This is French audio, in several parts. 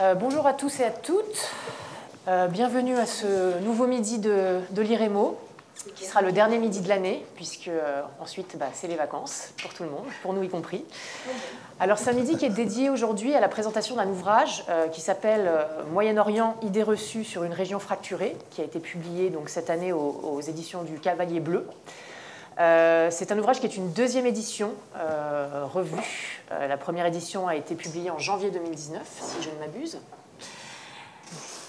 Euh, bonjour à tous et à toutes. Euh, bienvenue à ce nouveau midi de, de l'IREMO, qui sera le dernier midi de l'année, puisque euh, ensuite bah, c'est les vacances pour tout le monde, pour nous y compris. Alors c'est un midi qui est dédié aujourd'hui à la présentation d'un ouvrage qui s'appelle Moyen-Orient, idées reçues sur une région fracturée, qui a été publié donc, cette année aux, aux éditions du Cavalier Bleu. Euh, c'est un ouvrage qui est une deuxième édition euh, revue. Euh, la première édition a été publiée en janvier 2019, si je ne m'abuse.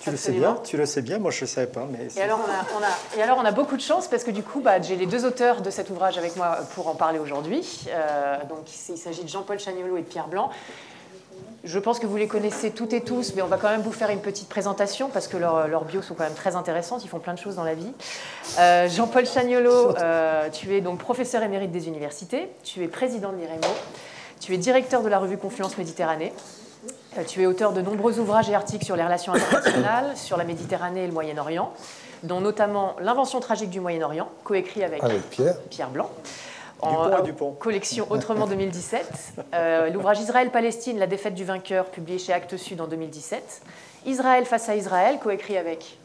Tu le sais bien, tu le sais bien, moi je ne savais pas. Mais et, alors on a, et alors on a beaucoup de chance parce que du coup bah, j'ai les deux auteurs de cet ouvrage avec moi pour en parler aujourd'hui. donc il s'agit de Jean-Paul Chagnolo et de Pierre Blanc. Je pense que vous les connaissez toutes et tous, mais on va quand même vous faire une petite présentation parce que leurs bios sont quand même très intéressantes. Ils font plein de choses dans la vie. Euh, Jean-Paul Chagnolo, euh, tu es donc professeur émérite des universités, tu es président de l'IREMO, tu es directeur de la revue Confluence Méditerranée. Euh, tu es auteur de nombreux ouvrages et articles sur les relations internationales, sur la Méditerranée et le Moyen-Orient, dont notamment L'invention tragique du Moyen-Orient, coécrit avec, avec Pierre. Pierre Blanc en collection Autrement 2017. Euh, l'ouvrage Israël-Palestine, la défaite du vainqueur, publié chez Actes Sud en 2017. Israël face à Israël, coécrit avec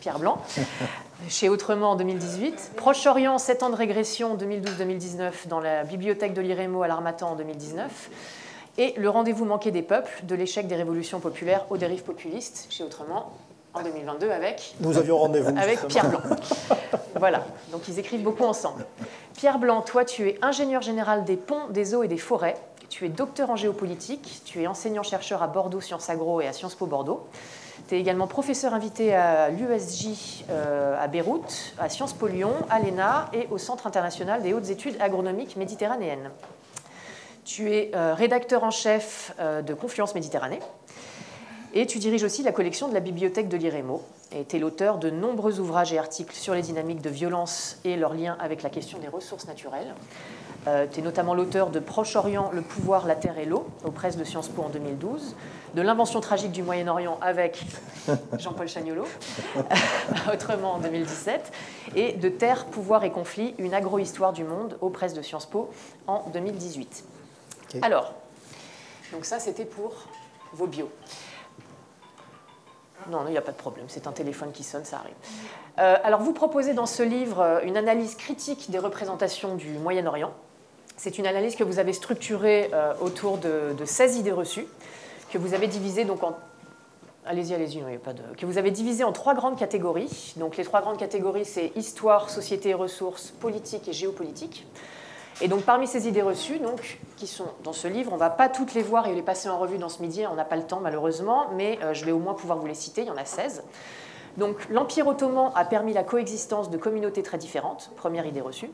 Pierre Blanc, chez Autrement en 2018. Proche-Orient, 7 ans de régression, 2012-2019, dans la bibliothèque de l'IREMO à l'Armatan en 2019. Et Le rendez-vous manqué des peuples, de l'échec des révolutions populaires aux dérives populistes, chez Autrement en 2022 avec. Nous avions rendez-vous. Avec Pierre Blanc. voilà, donc ils écrivent beaucoup ensemble. Pierre Blanc, toi, tu es ingénieur général des ponts, des eaux et des forêts. Tu es docteur en géopolitique. Tu es enseignant-chercheur à Bordeaux Sciences Agro et à Sciences Po Bordeaux. Tu es également professeur invité à l'USJ euh, à Beyrouth, à Sciences Po Lyon, à l'ENA et au Centre international des hautes études agronomiques méditerranéennes. Tu es euh, rédacteur en chef euh, de Confluence Méditerranée. Et tu diriges aussi la collection de la bibliothèque de l'IREMO. Et tu es l'auteur de nombreux ouvrages et articles sur les dynamiques de violence et leur lien avec la question des ressources naturelles. Euh, tu es notamment l'auteur de Proche-Orient, le pouvoir, la terre et l'eau, aux presses de Sciences Po en 2012, de L'invention tragique du Moyen-Orient avec Jean-Paul Chagnolo, autrement en 2017, et de Terre, pouvoir et conflit, une agrohistoire du monde, aux presses de Sciences Po en 2018. Alors, donc ça c'était pour vos bios. Non, il n'y a pas de problème, c'est un téléphone qui sonne, ça arrive. Euh, alors, vous proposez dans ce livre euh, une analyse critique des représentations du Moyen-Orient. C'est une analyse que vous avez structurée euh, autour de, 16 idées reçues, que vous avez divisées donc en. Allez-y, allez-y, il a pas de. Que vous avez divisées en trois grandes catégories. Donc, les trois grandes catégories, c'est histoire, société et ressources, politique et géopolitique. Et donc parmi ces idées reçues, qui sont dans ce livre, on ne va pas toutes les voir et les passer en revue dans ce midi, on n'a pas le temps malheureusement, mais euh, je vais au moins pouvoir vous les citer, il y en a 16. Donc l'Empire ottoman a permis la coexistence de communautés très différentes, première idée reçue.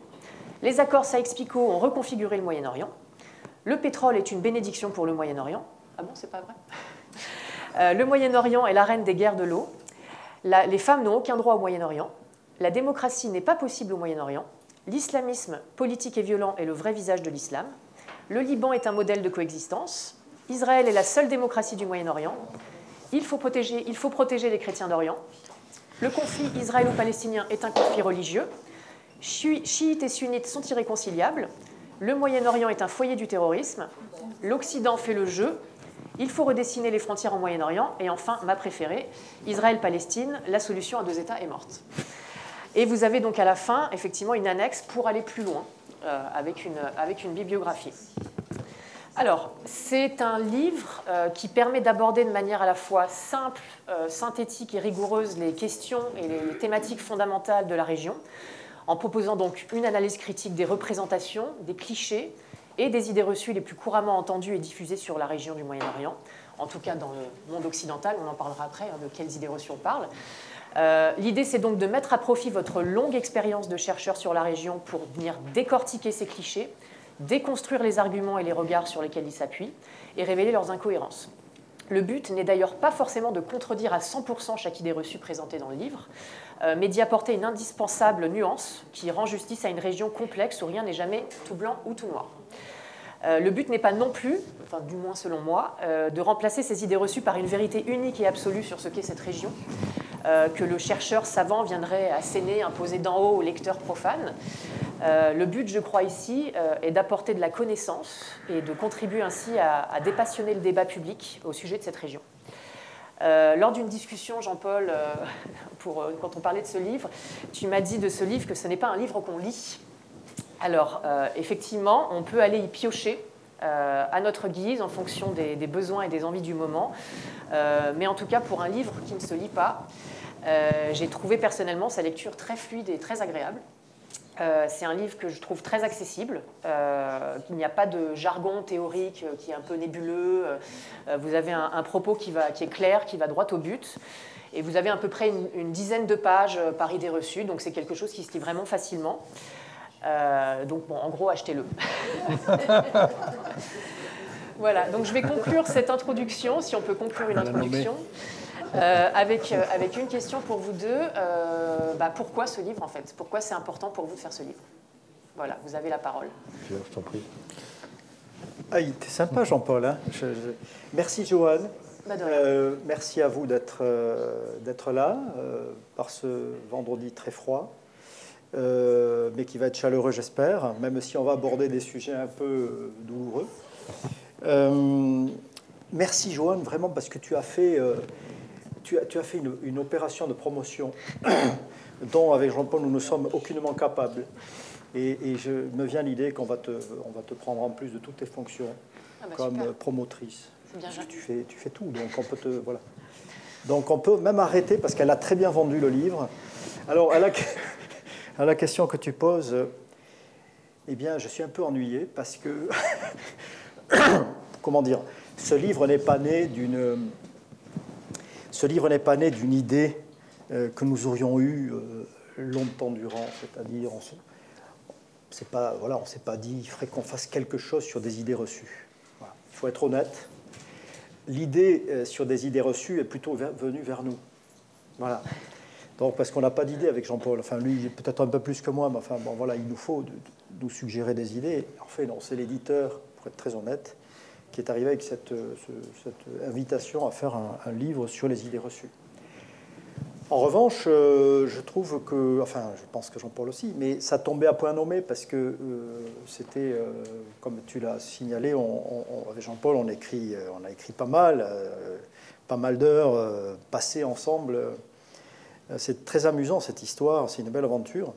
Les accords Saïx-Picot ont reconfiguré le Moyen-Orient. Le pétrole est une bénédiction pour le Moyen-Orient. Ah bon, c'est pas vrai? Euh, Le Moyen-Orient est la reine des guerres de l'eau. les femmes n'ont aucun droit au Moyen-Orient. La démocratie n'est pas possible au Moyen-Orient. L'islamisme politique et violent est le vrai visage de l'islam. Le Liban est un modèle de coexistence. Israël est la seule démocratie du Moyen-Orient. Il faut protéger, les chrétiens d'Orient. Le conflit israélo-palestinien est un conflit religieux. Chiites et sunnites sont irréconciliables. Le Moyen-Orient est un foyer du terrorisme. L'Occident fait le jeu. Il faut redessiner les frontières au Moyen-Orient. Et enfin, ma préférée, Israël-Palestine, la solution à deux États est morte. Et vous avez donc à la fin, effectivement, une annexe pour aller plus loin, euh, avec, une, bibliographie. Alors, c'est un livre euh, qui permet d'aborder de manière à la fois simple, euh, synthétique et rigoureuse les questions et les thématiques fondamentales de la région, en proposant donc une analyse critique des représentations, des clichés et des idées reçues les plus couramment entendues et diffusées sur la région du Moyen-Orient, en tout cas dans le monde occidental, on en parlera après, hein, de quelles idées reçues on parle. Euh, l'idée, c'est donc de mettre à profit votre longue expérience de chercheur sur la région pour venir décortiquer ces clichés, déconstruire les arguments et les regards sur lesquels ils s'appuient et révéler leurs incohérences. Le but n'est d'ailleurs pas forcément de contredire à 100% chaque idée reçue présentée dans le livre, euh, mais d'y apporter une indispensable nuance qui rend justice à une région complexe où rien n'est jamais tout blanc ou tout noir. Euh, le but n'est pas non plus, enfin du moins selon moi, de remplacer ces idées reçues par une vérité unique et absolue sur ce qu'est cette région, euh, que le chercheur savant viendrait asséner, imposer d'en haut au lecteur profane. Euh, le but, je crois ici, euh, est d'apporter de la connaissance et de contribuer ainsi à, dépassionner le débat public au sujet de cette région. lors d'une discussion, Jean-Paul, quand on parlait de ce livre, tu m'as dit de ce livre que ce n'est pas un livre qu'on lit. Alors, effectivement, on peut aller y piocher à notre guise en fonction des, besoins et des envies du moment. mais en tout cas, pour un livre qui ne se lit pas, j'ai trouvé personnellement sa lecture très fluide et très agréable. Euh, c'est un livre que je trouve très accessible. Euh, il n'y a pas de jargon théorique euh, qui est un peu nébuleux. vous avez un, propos qui, est clair, qui va droit au but. Et vous avez à peu près une, dizaine de pages par idée reçue. Donc c'est quelque chose qui se lit vraiment facilement. Donc bon, en gros, achetez-le. voilà, donc je vais conclure cette introduction, si on peut conclure une introduction. Euh, avec, euh, avec une question pour vous deux. Euh, bah, pourquoi ce livre en fait? Pourquoi c'est important pour vous de faire ce livre? Voilà, vous avez la parole. Je, t'en prie. Ah, t'es sympa Jean-Paul. Hein merci Joanne. Bah, merci à vous d'être d'être là par ce vendredi très froid, mais qui va être chaleureux j'espère, même si on va aborder des sujets un peu douloureux. merci Joanne vraiment parce que tu as fait tu as, fait une, opération de promotion dont, avec Jean-Paul, nous ne sommes aucunement capables. Et, je me viens l'idée qu'on va, te, on va te prendre en plus de toutes tes fonctions ah bah comme promotrice. Bien tu fais, tu fais tout, donc on peut te. Voilà. Donc on peut même arrêter parce qu'elle a très bien vendu le livre. Alors, à la, à la question que tu poses, eh bien, je suis un peu ennuyé parce que. comment dire Ce livre n'est pas né d'une ce livre n'est pas né d'une idée euh, que nous aurions eue euh, longtemps durant, c'est-à-dire on c'est pas voilà, on s'est pas dit il faudrait qu'on fasse quelque chose sur des idées reçues. Il faut être honnête. L'idée euh, sur des idées reçues est plutôt venue vers nous. Voilà. Donc parce qu'on n'a pas d'idée avec Jean-Paul. Enfin lui peut-être un peu plus que moi, mais enfin bon voilà, il nous faut nous suggérer des idées. En fait non, c'est l'éditeur, pour être très honnête, qui est arrivé avec cette, euh, invitation à faire un, livre sur les idées reçues. En revanche, euh, je trouve que, enfin, je pense que Jean-Paul aussi, mais ça tombait à point nommé parce que euh, c'était, comme tu l'as signalé, avec Jean-Paul, on a écrit pas mal, pas mal d'heures passées ensemble. C'est très amusant cette histoire, c'est une belle aventure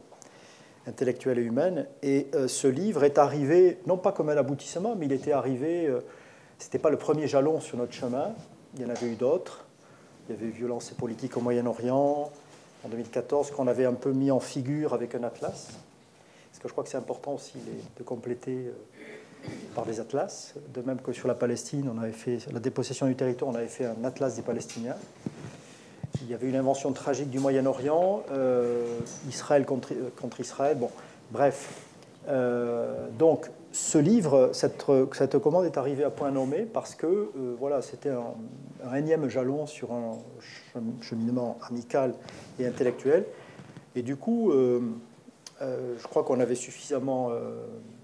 intellectuelle et humaine. Et ce livre est arrivé, non pas comme un aboutissement, mais il était arrivé ce n'était pas le premier jalon sur notre chemin. Il y en avait eu d'autres. Il y avait eu violence et politique au Moyen-Orient en 2014 qu'on avait un peu mis en figure avec un atlas. Parce que je crois que c'est important aussi de compléter euh, par des atlas. De même que sur la Palestine, on avait fait la dépossession du territoire, on avait fait un atlas des Palestiniens. Il y avait une invention tragique du Moyen-Orient, euh, Israël contre, euh, contre, Israël. Bon, bref. donc, ce livre, cette, commande est arrivée à point nommé parce que euh, voilà, c'était un, énième jalon sur un cheminement amical et intellectuel. Et du coup, euh, euh, je crois qu'on avait suffisamment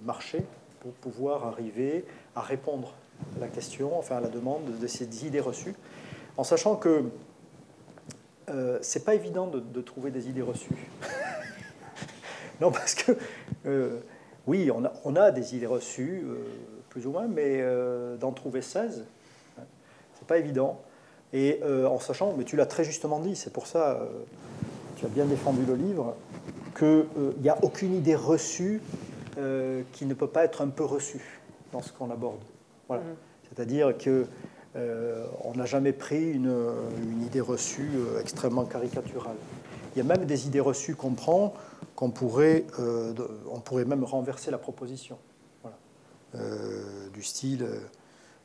marché pour pouvoir arriver à répondre à la question, enfin à la demande de ces idées reçues, en sachant que c'est pas évident de, de, trouver des idées reçues. non, parce que oui, on a, des idées reçues, euh, plus ou moins, mais euh, d'en trouver 16, c'est pas évident. Et euh, en sachant, mais tu l'as très justement dit, c'est pour ça, tu as bien défendu le livre, qu'il n'y a aucune idée reçue qui ne peut pas être un peu reçue dans ce qu'on aborde. Voilà. Mm-hmm. C'est-à-dire que on n'a jamais pris une, une idée reçue extrêmement caricaturale. Il y a même des idées reçues qu'on prend qu'on pourrait, euh, on pourrait même renverser la proposition. Euh, du style, euh,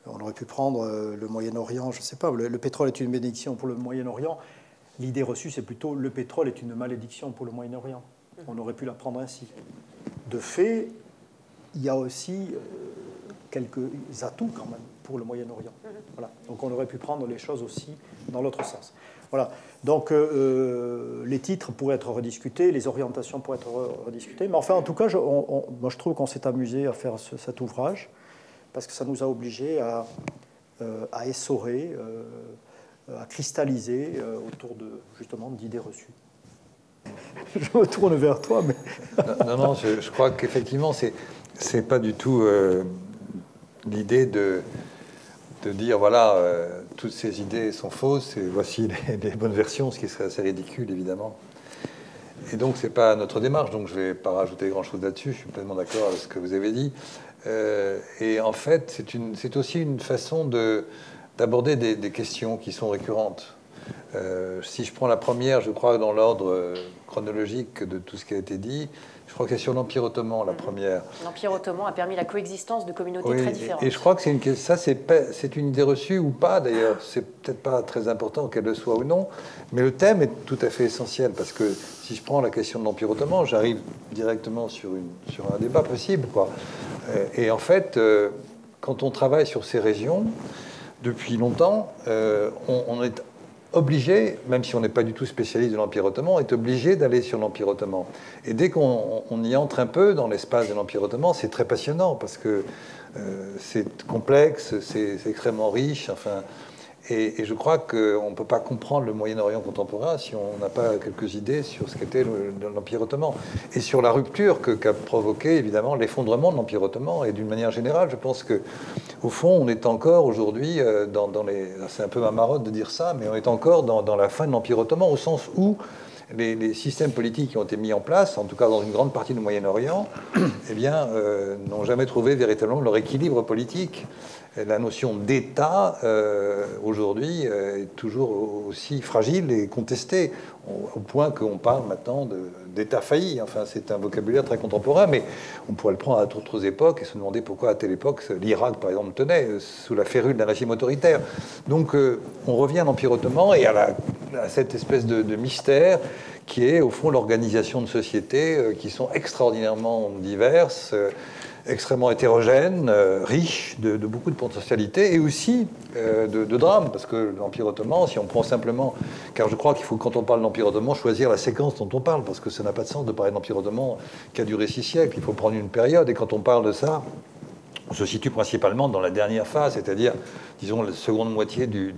on aurait pu prendre le Moyen-Orient, je ne sais pas, le, pétrole est une bénédiction pour le Moyen-Orient. L'idée reçue, c'est plutôt le pétrole est une malédiction pour le Moyen-Orient. On aurait pu la prendre ainsi. De fait, il y a aussi quelques atouts quand même pour le Moyen-Orient. Voilà. Donc on aurait pu prendre les choses aussi dans l'autre sens. Voilà. Donc euh, euh, les titres pourraient être rediscutés, les orientations pourraient être rediscutées. Mais enfin, en tout cas, je, moi je trouve qu'on s'est amusé à faire cet ouvrage parce que ça nous a obligés à, euh, essorer, à cristalliser autour de justement d'idées reçues. je me tourne vers toi, mais non, non, je, je crois qu'effectivement c'est c'est pas du tout l'idée de de dire voilà, euh, toutes ces idées sont fausses et voici les, bonnes versions, ce qui serait assez ridicule évidemment. Et donc c'est pas notre démarche, donc je vais pas rajouter grand chose là-dessus. Je suis pleinement d'accord avec ce que vous avez dit. Euh, et en fait, c'est aussi une façon d'aborder des, des, questions qui sont récurrentes. Euh, si je prends la première, je crois dans l'ordre chronologique de tout ce qui a été dit, je crois que c'est sur l'Empire ottoman, la première. L'Empire ottoman a permis la coexistence de communautés très différentes. Et, je crois que c'est une, ça, c'est une idée reçue ou pas, d'ailleurs. C'est peut-être pas très important qu'elle le soit ou non, mais le thème est tout à fait essentiel, parce que si je prends la question de l'Empire ottoman, j'arrive directement sur, une, sur un débat possible. Quoi. Et en fait, euh, quand on travaille sur ces régions, depuis longtemps, euh, on, on est obligé, même si on n'est pas du tout spécialiste de l'Empire ottoman, est obligé d'aller sur l'Empire ottoman. Et dès qu'on y entre un peu dans l'espace de l'Empire ottoman, c'est très passionnant parce que euh, c'est complexe, c'est extrêmement riche. Enfin, et, je crois qu'on ne peut pas comprendre le Moyen-Orient contemporain si on n'a pas quelques idées sur ce qu'était l'Empire ottoman. Et sur la rupture qu'a provoqué, évidemment, l'effondrement de l'Empire ottoman. Et d'une manière générale, je pense que au fond, on est encore aujourd'hui euh, dans, les... C'est un peu ma marotte de dire ça, mais on est encore dans, la fin de l'Empire ottoman, au sens où les, systèmes politiques qui ont été mis en place, en tout cas dans une grande partie du Moyen-Orient, eh bien, euh, n'ont jamais trouvé véritablement leur équilibre politique. La notion d'État, euh, aujourd'hui, euh, est toujours aussi fragile et contestée, au, point qu'on parle maintenant d'État failli. Enfin, c'est un vocabulaire très contemporain, mais on pourrait le prendre à d'autres époques et se demander pourquoi, à telle époque, l'Irak, par exemple, tenait euh, sous la férule d'un régime autoritaire. Donc, on revient à l'Empire ottoman et à, cette espèce de, de mystère qui est, au fond, l'organisation de sociétés qui sont extraordinairement diverses extrêmement hétérogène, euh, riche de, beaucoup de potentialités et aussi euh, de, drames, parce que l'Empire ottoman, si on prend simplement, car je crois qu'il faut, quand on parle de l'Empire ottoman, choisir la séquence dont on parle, parce que ça n'a pas de sens de parler de l'Empire ottoman qui a duré six siècles, il faut prendre une période, et quand on parle de ça, on se situe principalement dans la dernière phase, c'est-à-dire, disons, la seconde moitié du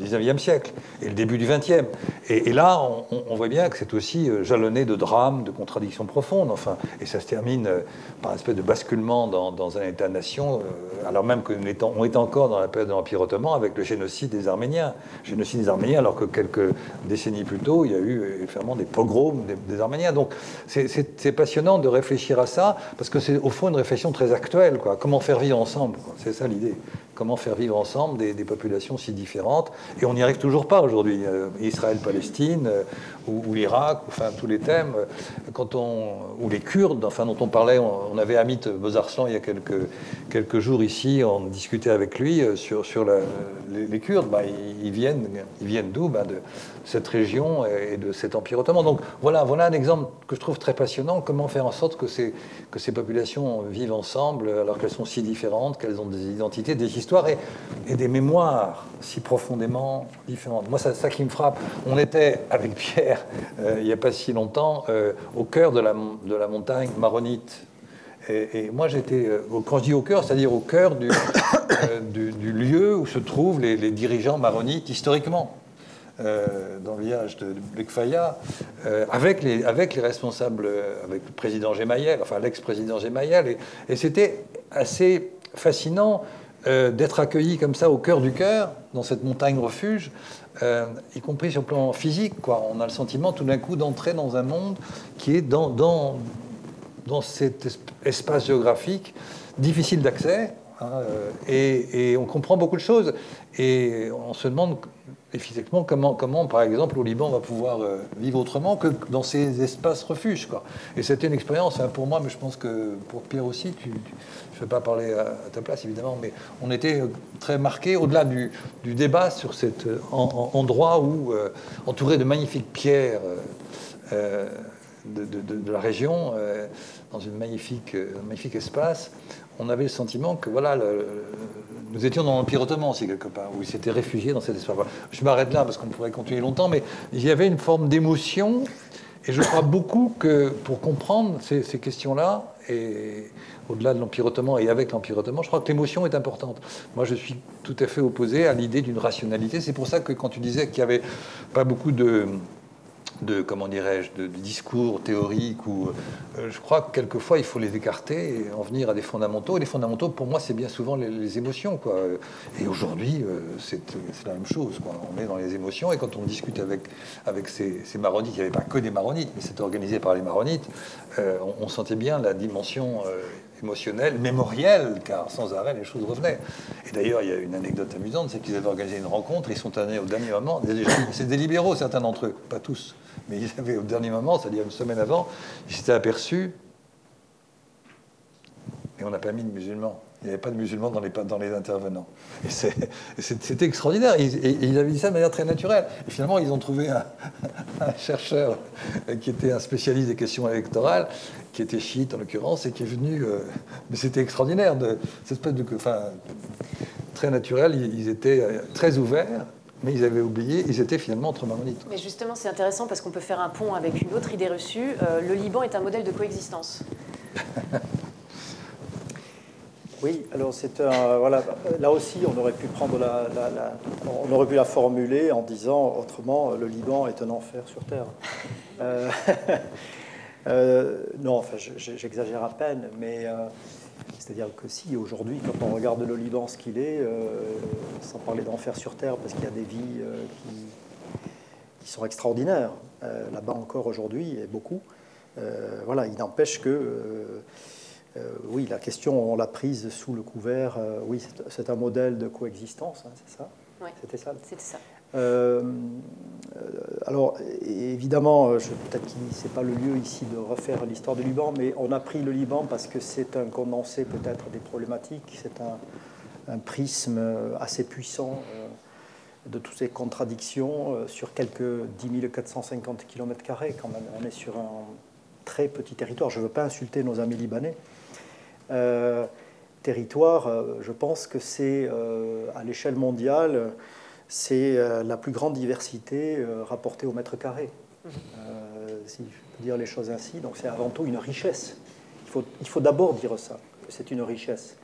19e siècle et le début du 20e. Et, là, on, voit bien que c'est aussi euh, jalonné de drames, de contradictions profondes, enfin, et ça se termine euh, par un espèce de basculement dans, un État-nation, euh, alors même qu'on est, encore dans la période de l'Empire ottoman avec le génocide des Arméniens. Génocide des Arméniens, alors que quelques décennies plus tôt, il y a eu vraiment des pogroms des, Arméniens. Donc c'est passionnant de réfléchir à ça, parce que c'est au fond une réflexion très actuelle. Quoi. Comment faire vivre ensemble C'est ça l'idée comment faire vivre ensemble des, populations si différentes. Et on n'y arrive toujours pas aujourd'hui. Euh, Israël-Palestine, euh, ou, l'Irak, enfin tous les thèmes, euh, quand on, ou les Kurdes, enfin dont on parlait, on, avait Amit Bezarslan il y a quelques, quelques jours ici, on discutait avec lui sur, sur les, Kurdes. Bah, ils, viennent, ils viennent d'où? Bah, cette région et de cet empire ottoman. Donc voilà, voilà un exemple que je trouve très passionnant, comment faire en sorte que ces, populations vivent ensemble alors qu'elles sont si différentes, qu'elles ont des identités, des histoires et, des mémoires si profondément différentes. Moi, c'est ça qui me frappe. On était avec Pierre, euh, il n'y a pas si longtemps, euh, au cœur de la, montagne maronite. Et, moi, j'étais, euh, quand je dis au cœur, c'est-à-dire au cœur du, lieu où se trouvent les, dirigeants maronites historiquement. Dans le village de avec, les, avec les responsables, avec le président Gemayel, enfin l'ex-président Gemayel, et, c'était assez fascinant euh, d'être accueilli comme ça au cœur du cœur, dans cette montagne refuge, euh, y compris sur le plan physique. On a le sentiment tout d'un coup d'entrer dans un monde qui est dans, cet espace géographique difficile d'accès, hein, euh, et, on comprend beaucoup de choses. Et on se demande effectivement comment, comment, par exemple, au Liban, on va pouvoir euh, vivre autrement que dans ces espaces refuges. Quoi. Et c'était une expérience hein, pour moi, mais je pense que pour Pierre aussi, tu, je ne vais pas parler à, ta place évidemment, mais on était euh, très marqués, au-delà du, débat sur cet euh, endroit où, entouré de magnifiques pierres de, la région, dans une magnifique, un magnifique espace, on avait le sentiment que voilà, nous étions dans l'Empire ottoman aussi quelque part, où ils s'étaient réfugiés dans cet espace. Je m'arrête là parce qu'on pourrait continuer longtemps, mais il y avait une forme d'émotion, et je crois beaucoup que pour comprendre ces, questions-là, et au-delà de l'Empire ottoman et avec l'Empire ottoman, je crois que l'émotion est importante. Moi, je suis tout à fait opposé à l'idée d'une rationalité. C'est pour ça que quand tu disais qu'il n'y avait pas beaucoup de de comment dirais-je, de, discours théoriques ou euh, je crois que quelquefois il faut les écarter et en venir à des fondamentaux. Et les fondamentaux, pour moi, c'est bien souvent les, émotions, quoi. Et aujourd'hui, euh, c'est la même chose, quoi. On est dans les émotions et quand on discute avec avec ces, maronites, il n'y avait pas que des maronites, mais c'était organisé par les maronites. Euh, on, sentait bien la dimension émotionnelle, mémorielle, car sans arrêt les choses revenaient. Et d'ailleurs, il y a une anecdote amusante, c'est qu'ils avaient organisé une rencontre, ils sont allés au dernier moment. C'est des libéraux, certains d'entre eux, pas tous. Mais ils avaient au dernier moment, c'est-à-dire une semaine avant, ils s'étaient aperçus, et on n'a pas mis de musulmans. Il n'y avait pas de musulmans dans les, dans les intervenants. Et c'était extraordinaire. Et, ils avaient dit ça de manière très naturelle. Et finalement, ils ont trouvé un, chercheur qui était un spécialiste des questions électorales, qui était chiite en l'occurrence, et qui est venu. Euh, mais c'était extraordinaire. De, cette espèce de, enfin, très naturel. ils étaient euh, très ouverts mais ils avaient oublié, ils étaient finalement entre maronites. Mais justement, c'est intéressant parce qu'on peut faire un pont avec une autre idée reçue. Euh, le Liban est un modèle de coexistence. oui, alors c'est un. Voilà, là aussi, on aurait pu prendre la, on aurait pu la formuler en disant autrement, le Liban est un enfer sur terre. Euh, euh, non, enfin, j'exagère à peine, mais c'est-à-dire que si aujourd'hui, quand on regarde le Liban, ce qu'il est, euh, sans parler d'enfer sur terre, parce qu'il y a des vies euh, qui, sont extraordinaires, euh, là-bas encore aujourd'hui, et beaucoup, voilà, il n'empêche que, oui, la question, on l'a prise sous le couvert, oui, c'est un modèle de coexistence, hein, c'est ça C'était ça C'était ça. Euh, alors, évidemment, peut-être que ce n'est pas le lieu ici de refaire l'histoire du Liban, mais on a pris le Liban parce que c'est un condensé peut-être des problématiques, c'est un, prisme assez puissant euh, de toutes ces contradictions euh, sur quelques 10 450 km quand même. On est sur un très petit territoire. Je ne veux pas insulter nos amis libanais. Territoire, je pense que c'est à l'échelle mondiale c'est euh, la plus grande diversité euh, rapportée au mètre carré, euh, si je peux dire les choses ainsi. Donc c'est avant tout une richesse. Il faut, d'abord dire ça, c'est une richesse.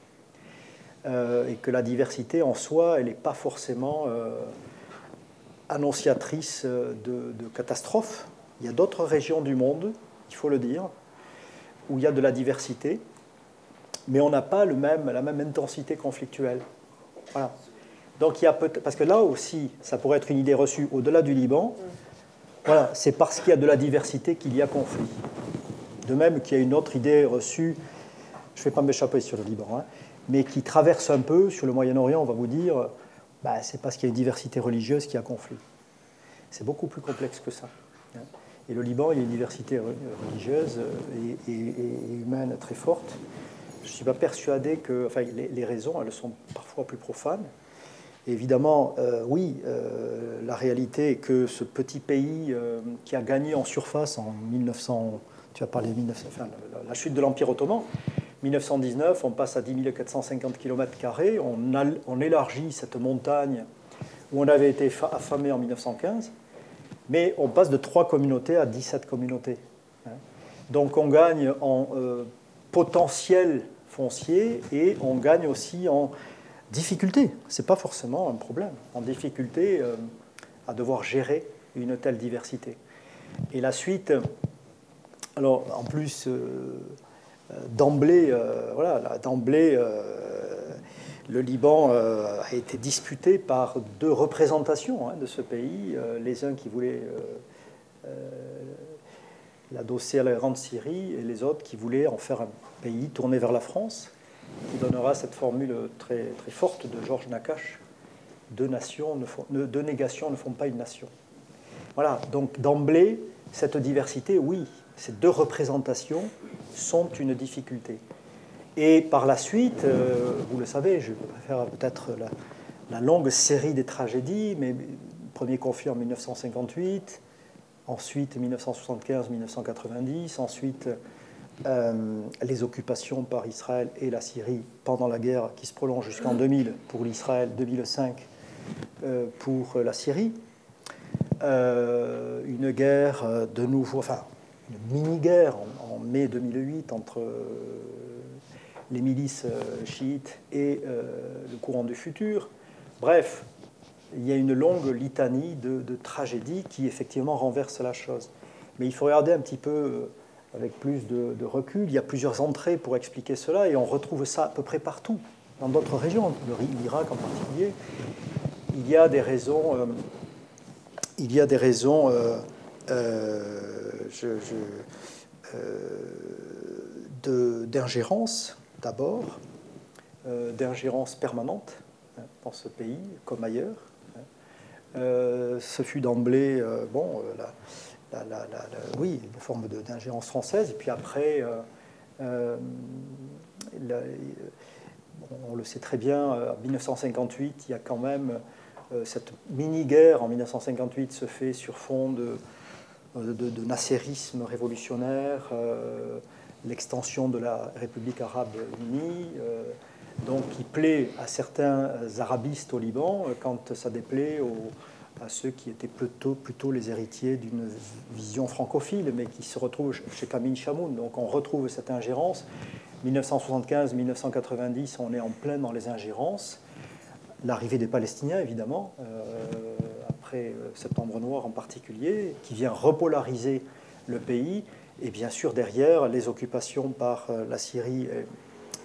et que la diversité en soi, elle n'est pas forcément annonciatrice de, de catastrophes. Il y a d'autres régions du monde, il faut le dire, où il y a de la diversité, mais on n'a pas la même intensité conflictuelle. Voilà. Donc il y a parce que là aussi, ça pourrait être une idée reçue au-delà du Liban. Voilà, c'est parce qu'il y a de la diversité qu'il y a conflit. De même qu'il y a une autre idée reçue, je ne vais pas m'échapper sur le Liban, hein, mais qui traverse un peu sur le Moyen-Orient, on va vous dire, bah, c'est parce qu'il y a une diversité religieuse qu'il y a conflit. C'est beaucoup plus complexe que ça. Hein. Et le Liban, il y a une diversité religieuse et, humaine très forte. Je ne suis pas persuadé que, enfin, les, raisons, elles sont parfois plus profanes évidemment, euh, oui, euh, la réalité est que ce petit pays euh, qui a gagné en surface en 1900, tu as parlé de 1900, enfin, la, chute de l'Empire ottoman, 1919, on passe à 10 450 km, on, on élargit cette montagne où on avait été affamé en 1915, mais on passe de 3 communautés à 17 communautés. Hein. Donc on gagne en potentiel et on gagne aussi en difficulté, ce n'est pas forcément un problème, en difficulté euh, à devoir gérer une telle diversité. Et la suite, alors en plus, euh, euh, d'emblée, voilà, d'emblée, le Liban a été disputé par deux représentations hein, de ce pays, les uns qui voulaient l'adosser à la Grande Syrie et les autres qui voulaient en faire un pays tourné vers la France qui donnera cette formule très, très forte de Georges Nakache deux, nations ne font, deux négations ne font pas une nation. Voilà, donc d'emblée, cette diversité, oui, ces deux représentations sont une difficulté. Et par la suite, euh, vous le savez, je vais faire peut-être la, la, longue série des tragédies, mais premier conflit en 1958, ensuite 1975-1990, ensuite euh, les occupations par Israël et la Syrie pendant la guerre qui se prolonge jusqu'en 2000 pour l'Israël, 2005 euh, pour la Syrie. Euh, une guerre de nouveau, enfin une mini-guerre en, mai 2008 entre les milices chiites et le courant du futur. Bref, il y a une longue litanie de, tragédies qui effectivement renversent la chose. Mais il faut regarder un petit peu euh, avec plus de, recul. Il y a plusieurs entrées pour expliquer cela et on retrouve ça à peu près partout, dans d'autres régions, l'Irak en particulier. Il y a des raisons, euh, il y a des raisons d'ingérence d'abord, d'ingérence permanente hein, dans ce pays comme ailleurs. Euh, ce fut d'emblée, euh, bon, euh, la, oui, une forme d'ingérence française. Et puis après, on le sait très bien, en 1958, il y a quand même cette mini-guerre en 1958 se fait sur fond de, de, nasserisme révolutionnaire, l'extension de la République arabe unie, donc qui plaît à certains arabistes au Liban quand ça déplaît à ceux qui étaient plutôt, plutôt les héritiers d'une vision francophile, mais qui se retrouvent chez Kamine Chamoun. Donc on retrouve cette ingérence. 1975-1990, on est en plein dans les ingérences. L'arrivée des Palestiniens, évidemment, euh, après euh, Septembre Noir en particulier, qui vient repolariser le pays. Et bien sûr, derrière, les occupations par euh, la Syrie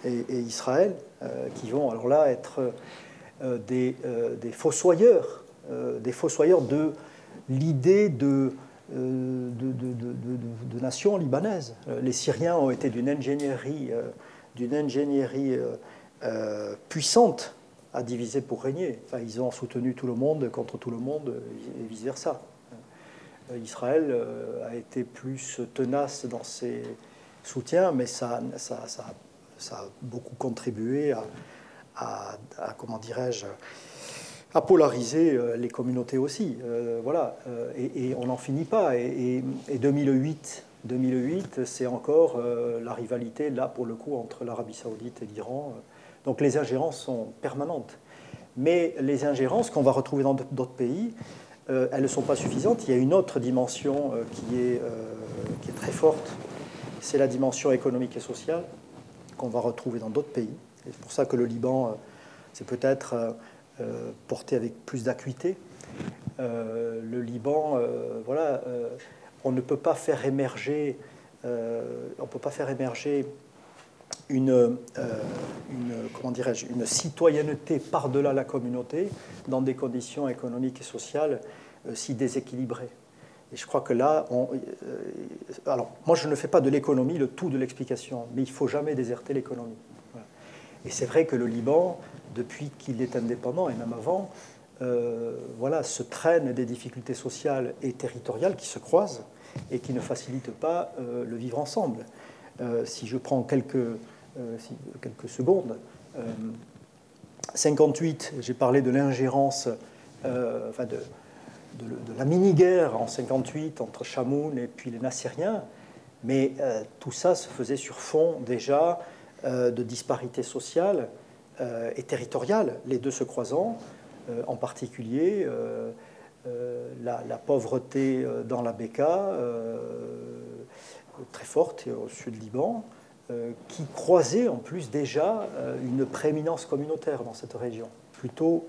et, Israël, euh, qui vont alors là être euh, des, euh, des, fossoyeurs, des fossoyeurs de l'idée de, de, de, nation libanaise. Les Syriens ont été d'une ingénierie, d'une ingénierie puissante à diviser pour régner. Enfin, ils ont soutenu tout le monde contre tout le monde et vice-versa. Israël a été plus tenace dans ses soutiens, mais ça, ça, ça ça a beaucoup contribué à, comment dirais-je, à polariser euh, les communautés aussi. Euh, voilà, euh, et, on n'en finit pas. Et, 2008, 2008 c'est encore la rivalité, là, pour le coup, entre l'Arabie saoudite et l'Iran. Donc les ingérences sont permanentes. Mais les ingérences qu'on va retrouver dans d'autres pays, elles ne sont pas suffisantes. Il y a une autre dimension qui, est, qui est très forte, c'est la dimension économique et sociale qu'on va retrouver dans d'autres pays. C'est pour ça que le Liban, euh, c'est peut-être euh, euh, porté avec plus d'acuité. le Liban, voilà, on ne peut pas faire émerger, une, comment dirais-je, une citoyenneté par-delà la communauté dans des conditions économiques et sociales si déséquilibrées. Et je crois que là, euh, alors moi je ne fais pas de l'économie le tout de l'explication, mais il ne faut jamais déserter l'économie. Et c'est vrai que le Liban, depuis qu'il est indépendant et même avant, euh, voilà, se traîne des difficultés sociales et territoriales qui se croisent et qui ne facilitent pas euh, le vivre ensemble. si je prends quelques, quelques secondes, 58, j'ai parlé de l'ingérence, enfin de, de, la mini-guerre en 58 entre Chamoun et puis les Nassériens, mais euh, tout ça se faisait sur fond déjà euh, de disparités sociales euh, et territoriales, les deux se croisant, en particulier la, pauvreté dans la Beka, très forte au sud Liban, qui croisait en plus déjà une prééminence communautaire dans cette région, plutôt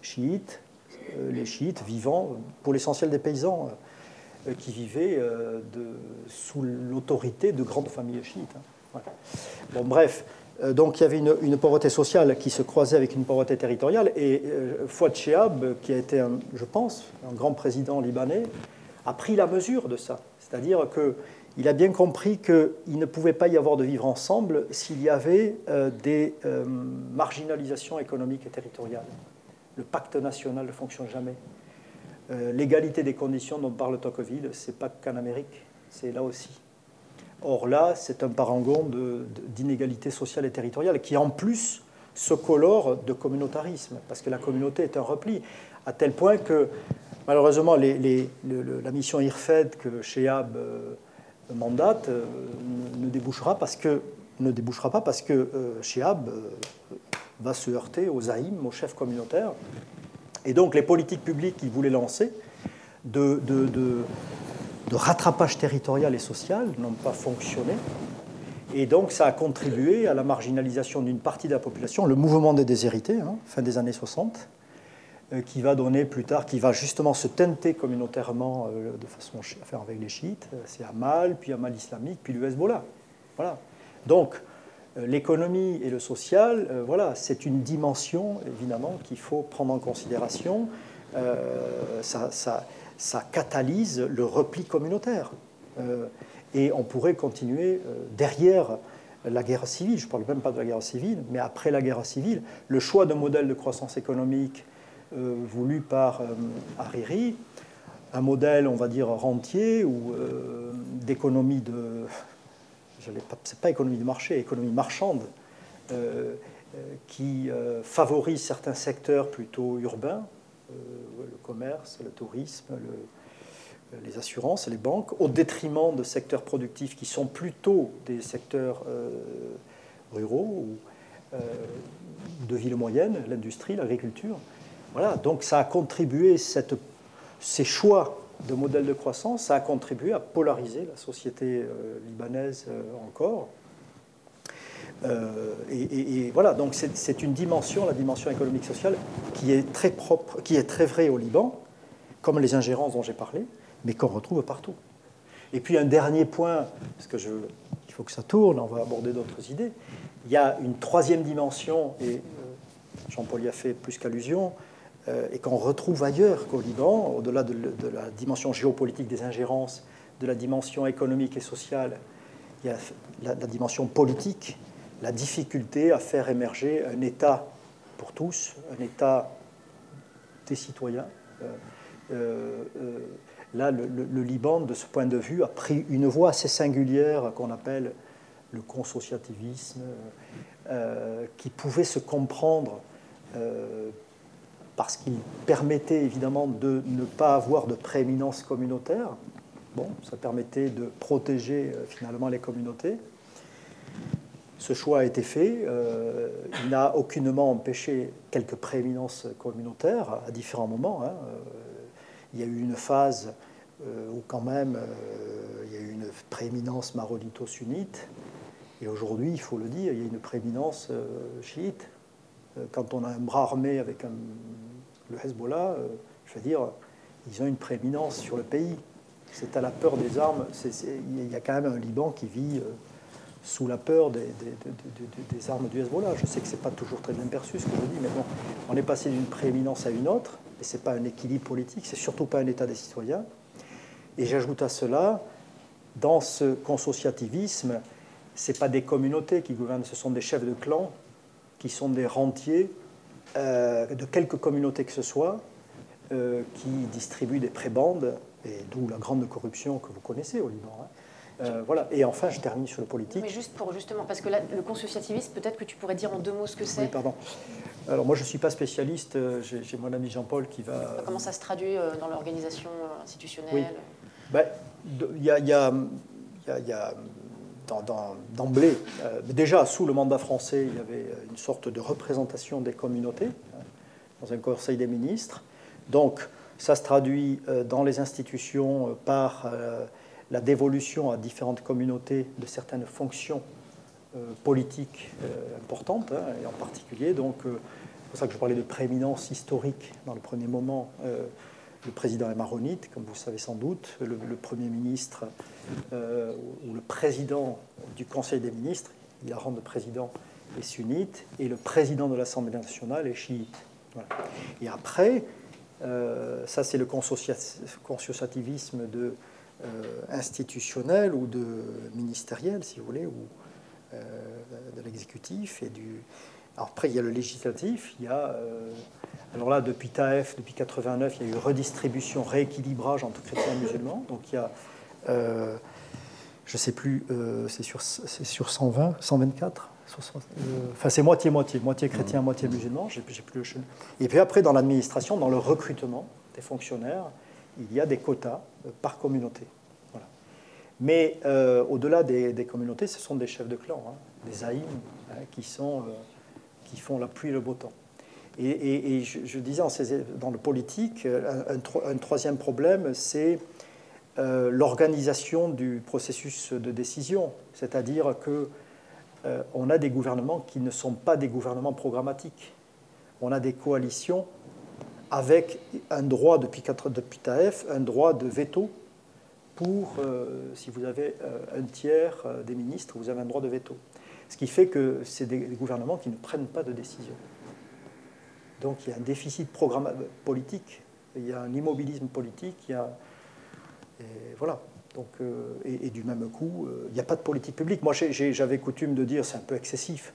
chiite, les chiites vivant, pour l'essentiel des paysans euh, qui vivaient euh, sous l'autorité de grandes familles chiites. Hein. Bon, bref, donc il y avait une, pauvreté sociale qui se croisait avec une pauvreté territoriale, et Fouad Chehab, qui a été, je pense, un grand président libanais, a pris la mesure de ça. C'est-à-dire qu'il a bien compris qu'il ne pouvait pas y avoir de vivre ensemble s'il y avait des marginalisations économiques et territoriales. Le pacte national ne fonctionne jamais. Euh, l'égalité des conditions dont parle Tocqueville, ce n'est pas qu'en Amérique, c'est là aussi. Or là, c'est un parangon d'inégalité sociale et territoriale qui en plus se colore de communautarisme, parce que la communauté est un repli, à tel point que malheureusement la mission IRFED que Sheab euh, mandate euh, ne débouchera pas parce que Sheab va se heurter aux AIM, aux chefs communautaires. Et donc les politiques publiques qu'il voulait lancer de, de, de, rattrapage territorial et social n'ont pas fonctionné. Et donc ça a contribué à la marginalisation d'une partie de la population, le mouvement des déshérités, hein, fin des années 60, qui va donner plus tard, qui va justement se tenter communautairement de façon à faire avec les chiites. C'est Amal, puis Amal islamique, puis le Hezbollah. Voilà. Donc, l'économie et le social, voilà, c'est une dimension, évidemment, qu'il faut prendre en considération. ça, ça, ça, catalyse le repli communautaire. et on pourrait continuer derrière la guerre civile, je ne parle même pas de la guerre civile, mais après la guerre civile, le choix de modèle de croissance économique euh, voulu par euh, Hariri, un modèle, on va dire, rentier ou euh, d'économie de. C'est pas économie de marché, économie marchande, qui favorise certains secteurs plutôt urbains, le commerce, le tourisme, le, les assurances les banques, au détriment de secteurs productifs qui sont plutôt des secteurs euh, ruraux ou euh, de villes moyennes, l'industrie, l'agriculture. Voilà, donc ça a contribué, ces choix de modèle de croissance, ça a contribué à polariser la société euh, libanaise encore. Et, et, voilà, donc c'est une dimension, la dimension économique sociale, qui est très propre, qui est très vraie au Liban, comme les ingérences dont j'ai parlé, mais qu'on retrouve partout. Et puis un dernier point, parce que je, il faut que ça tourne, on va aborder d'autres idées. Il y a une troisième dimension, et euh, Jean-Paul y a fait plus qu'allusion, euh, et qu'on retrouve ailleurs qu'au Liban, au-delà de, la dimension géopolitique des ingérences, de la dimension économique et sociale, il y a la, dimension politique, la difficulté à faire émerger un État pour tous, un État des citoyens. Euh, Là, le, Liban, de ce point de vue, a pris une voie assez singulière qu'on appelle le consociativisme, euh, qui pouvait se comprendre euh, parce qu'il permettait évidemment de ne pas avoir de prééminence communautaire. Bon, ça permettait de protéger euh, finalement les communautés. Ce choix a été fait. il n'a aucunement empêché quelques prééminences communautaires à différents moments. Hein il y a eu une phase euh, où quand même euh, il y a eu une prééminence maronito-sunnite, et aujourd'hui, il faut le dire, il y a une prééminence euh, chiite. Quand on a un bras armé avec le Hezbollah, je veux dire, ils ont une prééminence sur le pays. C'est à la peur des armes. il y a quand même un Liban qui vit sous la peur des, des, armes du Hezbollah. Je sais que ce n'est pas toujours très bien perçu ce que je dis, mais bon, on est passé d'une prééminence à une autre et ce n'est pas un équilibre politique, c'est surtout pas un État des citoyens. Et j'ajoute à cela, dans ce consociativisme, ce n'est pas des communautés qui gouvernent, ce sont des chefs de clan qui sont des rentiers euh, de quelques communautés que ce soit, euh, qui distribuent des prébandes, et d'où la grande corruption que vous connaissez au Liban. Hein. Euh, voilà. Et enfin, je termine sur le politique. Mais juste pour justement, parce que là, le consociativisme, peut-être que tu pourrais dire en deux mots ce que c'est. Oui, pardon. Alors moi, je ne suis pas spécialiste. J'ai mon ami Jean-Paul qui va. Comment ça se traduit dans l'organisation institutionnelle oui. Ben, il y a d'emblée, déjà sous le mandat français, il y avait une sorte de représentation des communautés hein, dans un conseil des ministres. Donc, ça se traduit dans les institutions par la dévolution à différentes communautés de certaines fonctions euh, politiques euh, importantes, hein, et en particulier, donc, euh, c'est pour ça que je parlais de prééminence historique dans le premier moment. Le président est maronite, comme vous le savez sans doute, le, Premier ministre ou le président du Conseil des ministres, il a rang de président, est sunnite, et le président de l'Assemblée nationale est chiite. Et après, ça c'est le consociativisme de euh, institutionnel ou de ministériel, si vous voulez, ou euh, de l'exécutif et du. Après, il y a le législatif, il y a. Euh, alors là, depuis TAF, depuis 89, il y a eu redistribution, rééquilibrage entre chrétiens et musulmans. Donc il y a, je ne sais plus, c'est sur, sur 120, 124 Enfin, c'est moitié-moitié, moitié chrétien, moitié musulman. J'ai, plus le... Et puis après, dans l'administration, dans le recrutement des fonctionnaires, il y a des quotas euh, par communauté. Mais euh, au-delà des, communautés, ce sont des chefs de clan, hein, des haïms, hein, qui, sont, euh, qui font la pluie et le beau temps. Et, je, disais dans le politique, un, troisième problème, c'est l'organisation du processus de décision. C'est-à-dire que on a des gouvernements qui ne sont pas des gouvernements programmatiques. On a des coalitions avec un droit depuis, depuis TAEF, un droit de veto pour, si vous avez un tiers des ministres, vous avez un droit de veto. Ce qui fait que c'est des, gouvernements qui ne prennent pas de décision. Donc il y a un déficit politique, il y a un immobilisme politique, il y a, et voilà. Euh, et, du même coup, euh, il n'y a pas de politique publique. Moi, j'avais coutume de dire, c'est un peu excessif.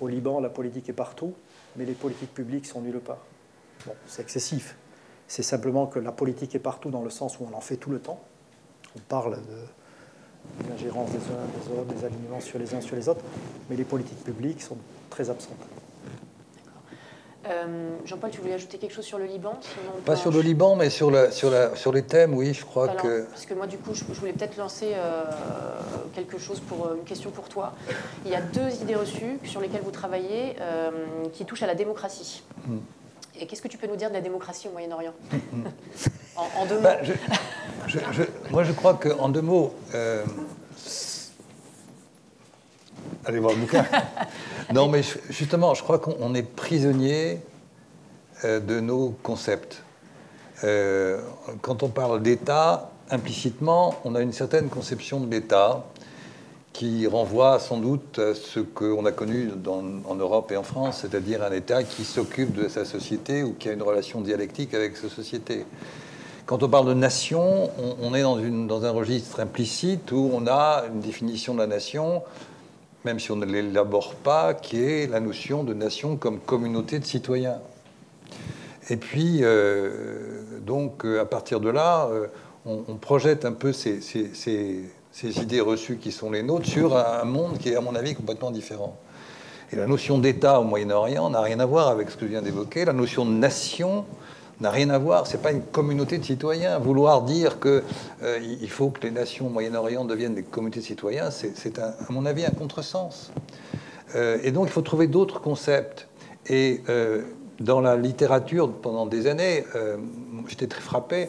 Au Liban, la politique est partout, mais les politiques publiques sont nulle part. Bon, c'est excessif. C'est simplement que la politique est partout dans le sens où on en fait tout le temps. On parle de l'ingérence des uns des autres, des alignements sur les uns sur les autres, mais les politiques publiques sont très absentes. Euh, Jean-Paul, tu voulais ajouter quelque chose sur le Liban Pas sur le Liban, mais sur, la, sur, la, sur les thèmes, oui, je crois que... Parce que moi, du coup, je, voulais peut-être lancer euh, quelque chose pour euh, une question pour toi. Il y a deux idées reçues sur lesquelles vous travaillez qui touchent à la démocratie. Hmm. Et qu'est-ce que tu peux nous dire de la démocratie au Moyen-Orient en, deux bah, Moi, je crois qu'en deux mots... Allez voir le bouquin. non, mais justement, je crois qu'on est prisonnier euh, de nos concepts. Euh, quand on parle d'État, implicitement, on a une certaine conception de l'État qui renvoie sans doute à ce qu'on a connu en Europe et en France, c'est-à-dire un État qui s'occupe de sa société ou qui a une relation dialectique avec sa société. Quand on parle de nation, on, est dans, un registre implicite où on a une définition de la nation même si on ne l'élabore pas, qui est la notion de nation comme communauté de citoyens. Et puis, euh, donc, euh, à partir de là, euh, on, projette un peu ces, idées reçues qui sont les nôtres sur un monde qui est, à mon avis, complètement différent. Et la notion d'État au Moyen-Orient n'a rien à voir avec ce que je viens d'évoquer. La notion de nation n'a rien à voir. C'est pas une communauté de citoyens. Vouloir dire qu'il euh, il faut que les nations Moyen-Orient deviennent des communautés de citoyens, c'est à mon avis un contresens. Euh, et donc il faut trouver d'autres concepts. Et euh, dans la littérature, pendant des années, j'étais très frappé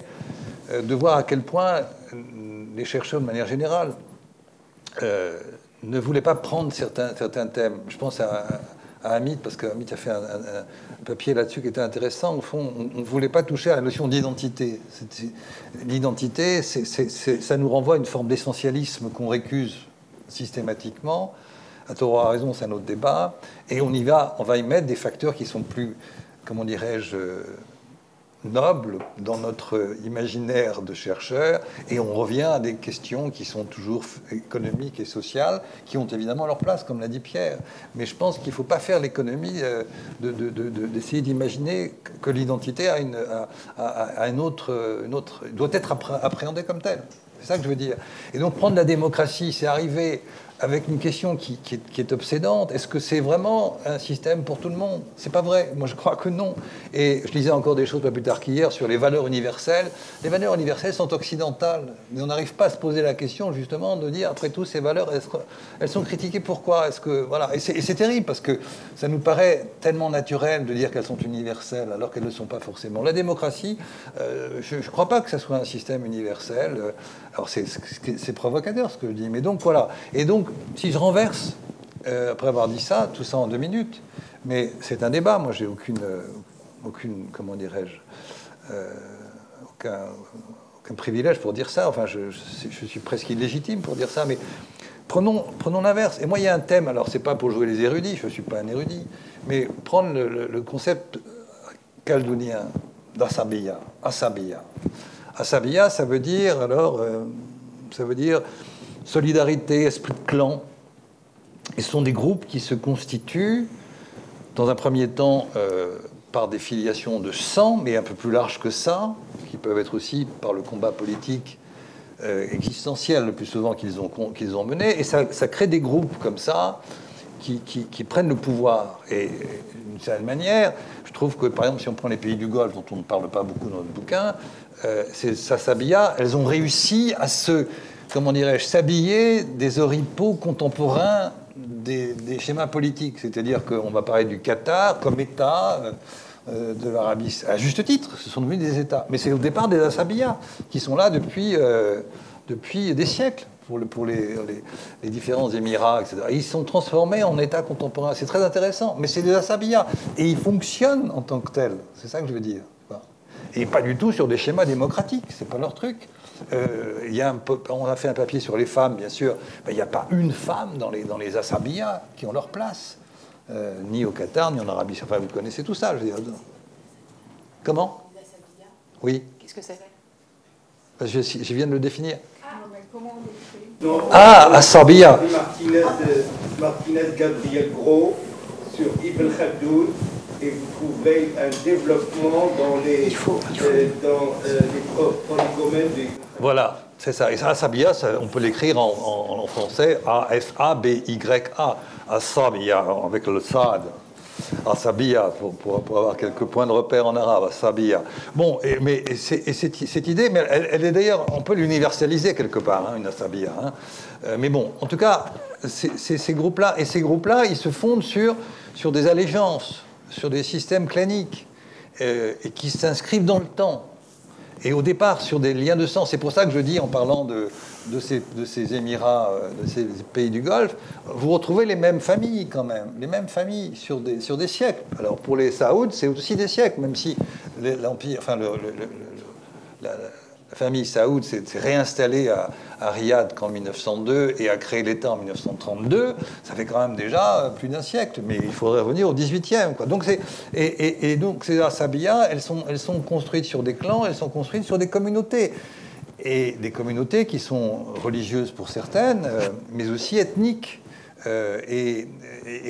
de voir à quel point les chercheurs, de manière générale, ne voulaient pas prendre certains, certains thèmes. Je pense à Amit, parce qu'Amit a fait un, papier là-dessus qui était intéressant. Au fond, on ne voulait pas toucher à la notion d'identité. L'identité, ça nous renvoie à une forme d'essentialisme qu'on récuse systématiquement. À tort a raison, c'est un autre débat. Et on y va, on va y mettre des facteurs qui sont plus, comment dirais-je, noble dans notre imaginaire de chercheurs, et on revient à des questions qui sont toujours économiques et sociales, qui ont évidemment leur place, comme l'a dit Pierre. Mais je pense qu'il ne faut pas faire l'économie euh, d'essayer d'imaginer que l'identité a, une, a, autre, une autre, doit être appréhendée comme telle. C'est ça que je veux dire. Et donc prendre la démocratie, c'est arriver avec une question qui, est, obsédante. Est-ce que c'est vraiment un système pour tout le monde? C'est pas vrai. Moi, je crois que non. Et je lisais encore des choses pas plus tard qu'hier sur les valeurs universelles. Les valeurs universelles sont occidentales, mais on n'arrive pas à se poser la question justement de dire après tout ces valeurs, elles sont critiquées pourquoi Est-ce que voilà Et c'est terrible parce que ça nous paraît tellement naturel de dire qu'elles sont universelles alors qu'elles ne le sont pas forcément. La démocratie, euh, je ne crois pas que ça soit un système universel. Alors c'est provocateur ce que je dis, mais donc voilà. Et donc si je renverse, euh, après avoir dit ça, tout ça en deux minutes, mais c'est un débat, moi j'ai aucune, euh, aucune, comment dirais-je, euh, aucun, aucun, privilège pour dire ça, enfin je, suis presque illégitime pour dire ça, mais prenons, l'inverse. Et moi il y a un thème, alors c'est pas pour jouer les érudits, je ne suis pas un érudit, mais prendre le, concept caldounien d'Asabiya. Asabiya. Asabiya, ça veut dire alors, ça veut dire solidarité, esprit de clan. Et ce sont des groupes qui se constituent, dans un premier temps, euh, par des filiations de sang, mais un peu plus larges que ça, qui peuvent être aussi par le combat politique euh, existentiel, le plus souvent qu'ils ont, qu'ils ont mené. Et ça, crée des groupes comme ça, qui, prennent le pouvoir. Et d'une certaine manière, je trouve que, par exemple, si on prend les pays du Golfe, dont on ne parle pas beaucoup dans notre bouquin, euh, c'est Sassabia, elles ont réussi à se comment dirais-je, s'habiller des oripeaux contemporains des, schémas politiques. C'est-à-dire qu'on va parler du Qatar comme État euh, de l'Arabie, à juste titre, ce sont devenus des États. Mais c'est au départ des Asabiyas, qui sont là depuis, euh, depuis des siècles. Pour, le, pour les, les, différents Émirats, etc. ils sont transformés en États contemporains. C'est très intéressant, mais c'est des Asabiyas. Et ils fonctionnent en tant que tels. C'est ça que je veux dire. Et pas du tout sur des schémas démocratiques. C'est pas leur truc. Euh, il y a un, on a fait un papier sur les femmes, bien sûr. il n'y a pas une femme dans les, dans les qui ont leur place. Euh, ni au Qatar, ni en Arabie Saoudite. Enfin, vous connaissez tout ça, je veux dire. Comment? Oui. Qu'est-ce que c'est? Je, je, viens de le définir. Ah, Asabia. Martinez, Martinez Gabriel Gros sur Ibn Khaldoun et vous trouverez un développement dans les, il faut, il faut. Euh, dans, euh, les des... Voilà, c'est ça. Et ça, Asabia, on peut l'écrire en, en, français A-F-A-B-Y-A. Asabia, avec le Sad. Asabia, pour, pour, avoir quelques points de repère en arabe, Asabia. Bon, et, mais et cette, cette, idée, mais elle, est d'ailleurs, on peut l'universaliser quelque part, hein, une Asabia. Hein. Euh, mais bon, en tout cas, ces groupes-là, et ces groupes-là, ils se fondent sur, sur des allégeances sur des systèmes claniques euh, et qui s'inscrivent dans le temps. Et au départ, sur des liens de sang. C'est pour ça que je dis, en parlant de, ces, Émirats, euh, de ces pays du Golfe, vous retrouvez les mêmes familles quand même, les mêmes familles sur des, siècles. Alors pour les Saouds, c'est aussi des siècles, même si l'Empire, enfin le, la famille Saoud s'est réinstallée à, Riyad qu'en 1902 et a créé l'État en 1932. Ça fait quand même déjà plus d'un siècle, mais il faudrait revenir au 18e. Quoi. Donc et, et, donc ces Asabiyas, elles sont, elles sont construites sur des clans, elles sont construites sur des communautés. Et des communautés qui sont religieuses pour certaines, euh, mais aussi ethniques. Euh, et,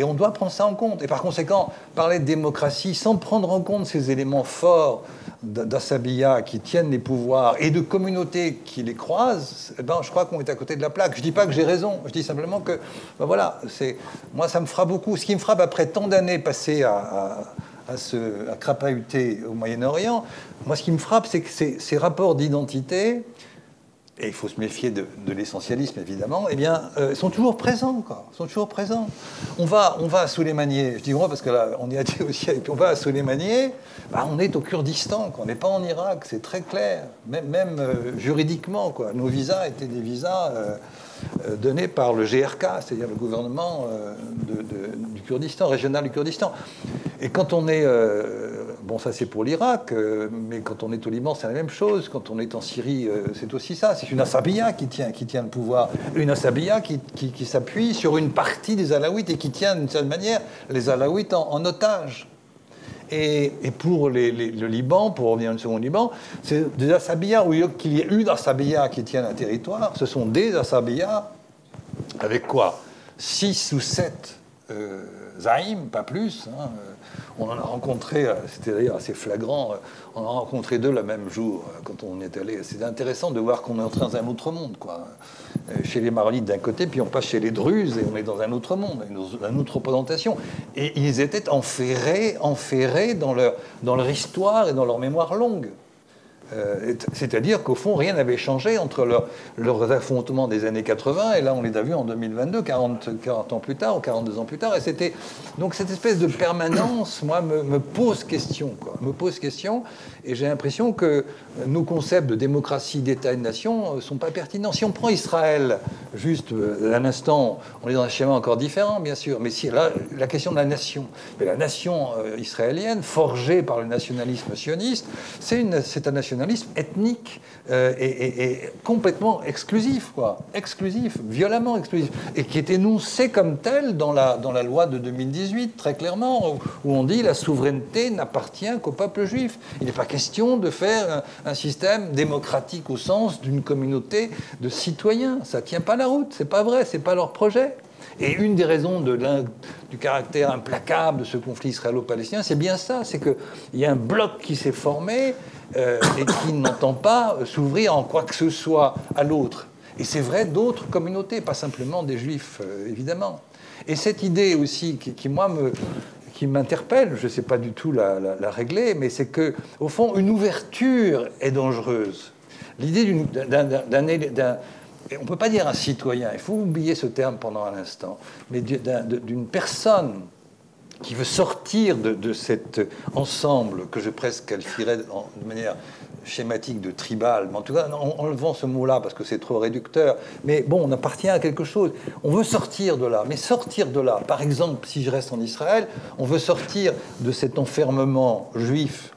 on doit prendre ça en compte. Et par conséquent, parler de démocratie sans prendre en compte ces éléments forts d'Asabia qui tiennent les pouvoirs et de communautés qui les croisent, eh ben, je crois qu'on est à côté de la plaque. Je ne dis pas que j'ai raison, je dis simplement que, ben voilà, moi ça me fera beaucoup. Ce qui me frappe après tant d'années passées à, à, à crapahuter au Moyen-Orient, moi ce qui me frappe, c'est que ces rapports d'identité, et il faut se méfier de, l'essentialisme évidemment, eh bien, euh, sont toujours présents, quoi. Sont toujours présents. On va, on va à je dis moi parce que là, on y a dit aussi, et puis on va à Souleymanié, bah, on est au Kurdistan, on n'est pas en Irak, c'est très clair, même, euh, juridiquement, quoi. Nos visas étaient des visas euh, donnés par le GRK, c'est-à-dire le gouvernement du Kurdistan, régional du Kurdistan. Et quand on est Bon, ça c'est pour l'Irak, euh, mais quand on est au Liban, c'est la même chose. Quand on est en Syrie, euh, c'est aussi ça. C'est une Asabia qui tient, le pouvoir. Une Asabia qui, s'appuie sur une partie des Alaouites et qui tient d'une certaine manière les Alaouites en, otage. Et, pour le Liban, pour revenir une seconde Liban, c'est des Asabiyas, où qu'il y ait une Asabia qui tient un territoire, ce sont des Asabiyas avec quoi? Six ou sept euh, pas plus. Hein, on en a rencontré, euh, c'était d'ailleurs assez flagrant, euh, on en a rencontré deux le même jour euh, quand on est allé. C'est intéressant de voir qu'on est entré dans un autre monde, quoi. Chez les Maronites d'un côté, puis on passe chez les Druzes et on est dans un autre monde, une autre représentation. Et ils étaient enferrés, enferrés dans leur histoire et dans leur mémoire longue. Euh, c'est-à-dire qu'au fond, rien n'avait changé entre leurs affrontements des années 80 et là, on les a vus en 2022, 40, 40 ans plus tard ou 42 ans plus tard. Et c'était donc cette espèce de permanence, moi, me, pose question, me pose question. Et j'ai l'impression que nos concepts de démocratie, d'État et de nation euh, sont pas pertinents. Si on prend Israël, juste euh, un instant, on est dans un schéma encore différent, bien sûr, mais si là, la question de la nation, mais la nation israélienne, forgée par le nationalisme sioniste, c'est un nationalisme ethnique euh, et, complètement exclusif, quoi, exclusif, violemment exclusif, et qui est énoncé comme tel dans la, dans la loi de 2018, très clairement, où, on dit la souveraineté n'appartient qu'au peuple juif. Il n'est pas question de faire un, système démocratique au sens d'une communauté de citoyens. Ça tient pas la route, c'est pas vrai, c'est pas leur projet. Et une des raisons de du caractère implacable de ce conflit israélo-palestinien, c'est bien ça, c'est qu'il y a un bloc qui s'est formé euh, et qui n'entend pas s'ouvrir en quoi que ce soit à l'autre. Et c'est vrai d'autres communautés, pas simplement des juifs, euh, évidemment. Et cette idée aussi qui, moi, me, qui m'interpelle, je ne sais pas du tout la, régler, mais c'est que, au fond, une ouverture est dangereuse. L'idée d'un. On ne peut pas dire un citoyen, il faut oublier ce terme pendant un instant, mais d'une personne qui veut sortir de, cet ensemble que je presque qualifierais de manière schématique de tribal, mais en tout cas, enlevant ce mot-là parce que c'est trop réducteur, mais bon, on appartient à quelque chose. On veut sortir de là, mais sortir de là, par exemple, si je reste en Israël, on veut sortir de cet enfermement juif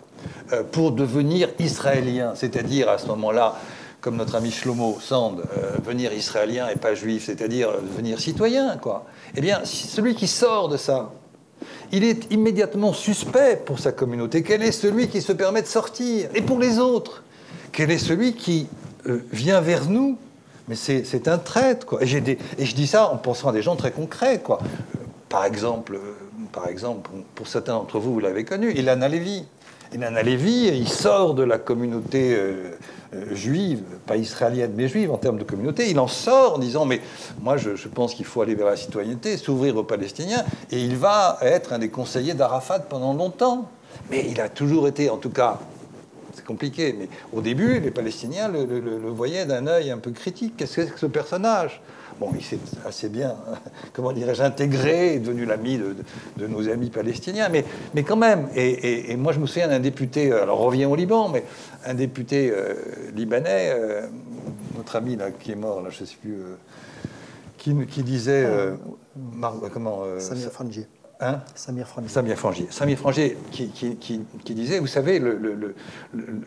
euh, pour devenir israélien, c'est-à-dire à ce moment-là, comme notre ami Shlomo Sand, venir israélien et pas juif, c'est-à-dire devenir citoyen, quoi. Eh bien, celui qui sort de ça, il est immédiatement suspect pour sa communauté. Quel est celui qui se permet de sortir? Et pour les autres, quel est celui qui vient vers nous? Mais c'est un traître, quoi. Et, et, je dis ça en pensant à des gens très concrets, quoi. Par exemple, par exemple pour certains d'entre vous, vous l'avez connu, Ilan Alevi. Ilan Alevi, il sort de la communauté euh, euh, juive, pas israélienne, mais juive en termes de communauté. Il en sort en disant Mais moi, je pense qu'il faut aller vers la citoyenneté, s'ouvrir aux Palestiniens. Et il va être un des conseillers d'Arafat pendant longtemps. Mais il a toujours été, en tout cas, c'est compliqué, mais au début, les Palestiniens le, voyaient d'un œil un peu critique. Qu'est-ce que c'est que ce personnage? Bon, il s'est assez bien, comment dirais-je, intégré, est devenu l'ami de, nos amis palestiniens, mais, mais quand même, et, moi je me souviens d'un député, alors on revient au Liban, mais un député euh, libanais, euh, notre ami là, qui est mort, là, je ne sais plus, euh, qui, disait, comment Samir Frangier. Hein? Samir Frangier. Samir Frangier. Samir Frangier qui, disait, vous savez,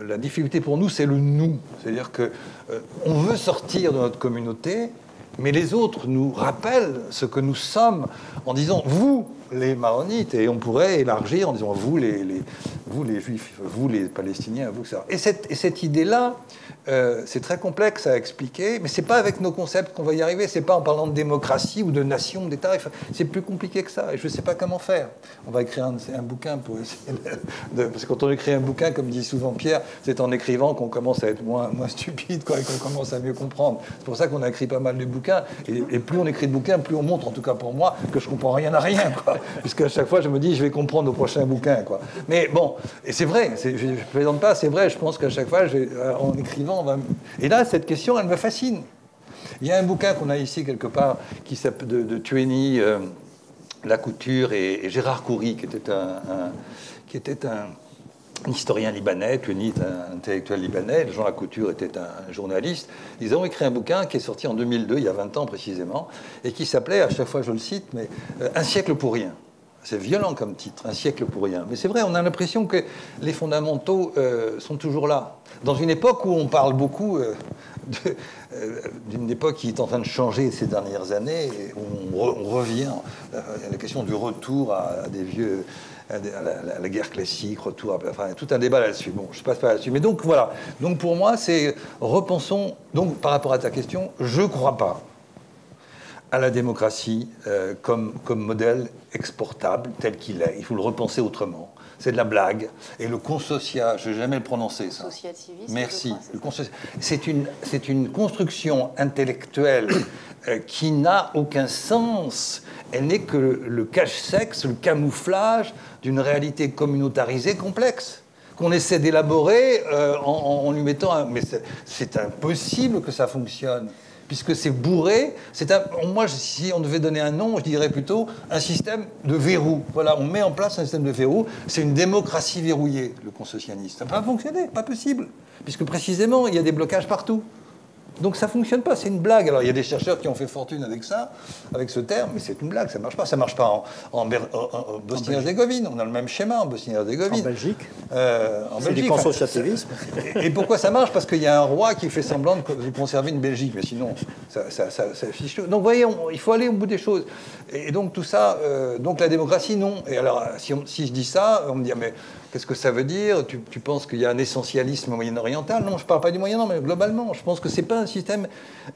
la difficulté pour nous, c'est le nous. C'est-à-dire que euh, on veut sortir de notre communauté, mais les autres nous rappellent ce que nous sommes en disant, vous, les maronites, et on pourrait élargir en disant, vous, les, vous, les juifs, vous, les palestiniens, vous, ça. Et cette, et cette idée-là, euh, c'est très complexe à expliquer, mais c'est pas avec nos concepts qu'on va y arriver. C'est pas en parlant de démocratie ou de nation, d'État. C'est plus compliqué que ça. Et je ne sais pas comment faire. On va écrire un, bouquin pour essayer de, Parce que quand on écrit un bouquin, comme dit souvent Pierre, c'est en écrivant qu'on commence à être moins, moins stupide, quoi, et qu'on commence à mieux comprendre. C'est pour ça qu'on a écrit pas mal de bouquins. Et, plus on écrit de bouquins, plus on montre, en tout cas pour moi, que je comprends rien à rien, quoi. Puisqu'à chaque fois, je me dis, je vais comprendre au prochain bouquin, quoi. Mais bon, et c'est vrai. Je ne plaisante pas. C'est vrai. Je pense qu'à chaque fois, euh, en écrivant et là, cette question, elle me fascine. Il y a un bouquin qu'on a ici quelque part qui de, de Tueni, euh, La Couture et, Gérard Coury, qui était un, qui était un, historien libanais. Tueni est un intellectuel libanais. Jean Lacouture était un journaliste. Ils ont écrit un bouquin qui est sorti en 2002, il y a 20 ans précisément, et qui s'appelait, à chaque fois je le cite, mais euh, Un siècle pour rien. C'est violent comme titre, un siècle pour rien. Mais c'est vrai, on a l'impression que les fondamentaux euh, sont toujours là. Dans une époque où on parle beaucoup euh, euh, d'une époque qui est en train de changer ces dernières années, où on, revient à la question du retour à, des vieux, la, guerre classique, retour, à, enfin tout un débat là-dessus. Bon, je passe pas là-dessus. Mais donc voilà. Donc pour moi, c'est repensons. Donc par rapport à ta question, je crois pas à la démocratie euh, comme, comme modèle exportable tel qu'il est. Il faut le repenser autrement. C'est de la blague. Et le consociat, je ne vais jamais le prononcer ça. Merci. C'est une, une construction intellectuelle euh, qui n'a aucun sens. Elle n'est que le cache-sexe, le camouflage d'une réalité communautarisée complexe qu'on essaie d'élaborer euh, en, en, lui mettant un... Mais c'est impossible que ça fonctionne puisque c'est bourré. C'est moi, si on devait donner un nom, je dirais plutôt un système de verrou. Voilà, on met en place un système de verrou. C'est une démocratie verrouillée, le consocianisme. Ça peut pas fonctionner, pas possible, puisque précisément, il y a des blocages partout. Donc ça fonctionne pas, c'est une blague. Alors il y a des chercheurs qui ont fait fortune avec ça, avec ce terme, mais c'est une blague, ça marche pas. Ça marche pas en, en, Bosnie-Herzégovine. On a le même schéma en Bosnie-Herzégovine. En Belgique. Euh, en c'est du consociativisme. Et, pourquoi ça marche? Parce qu'il y a un roi qui fait semblant de conserver une Belgique, mais sinon ça, ça, ça, fiche. Donc vous voyez, il faut aller au bout des choses. Et donc tout ça, euh, donc la démocratie, non. Et alors si, si je dis ça, on me dit mais Qu'est-ce que ça veut dire? Tu, penses qu'il y a un essentialisme moyen-oriental? Non, je ne parle pas du Moyen-Orient, mais globalement, je pense que ce n'est pas un système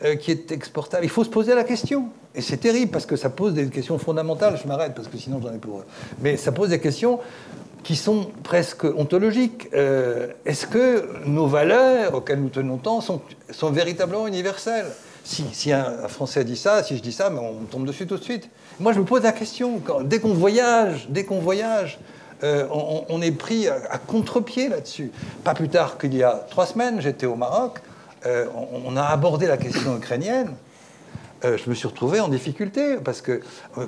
euh, qui est exportable. Il faut se poser la question. Et c'est terrible parce que ça pose des questions fondamentales. Je m'arrête parce que sinon j'en ai pour. Mais ça pose des questions qui sont presque ontologiques. Euh, est-ce que nos valeurs auxquelles nous tenons tant sont, sont véritablement universelles? Si, un, Français dit ça, si je dis ça, mais on tombe dessus tout de suite. Moi, je me pose la question. dès qu'on voyage, dès qu'on voyage, euh, on, est pris à, contre-pied là-dessus. Pas plus tard qu'il y a trois semaines, j'étais au Maroc, euh, on, a abordé la question ukrainienne. Euh, je me suis retrouvé en difficulté parce que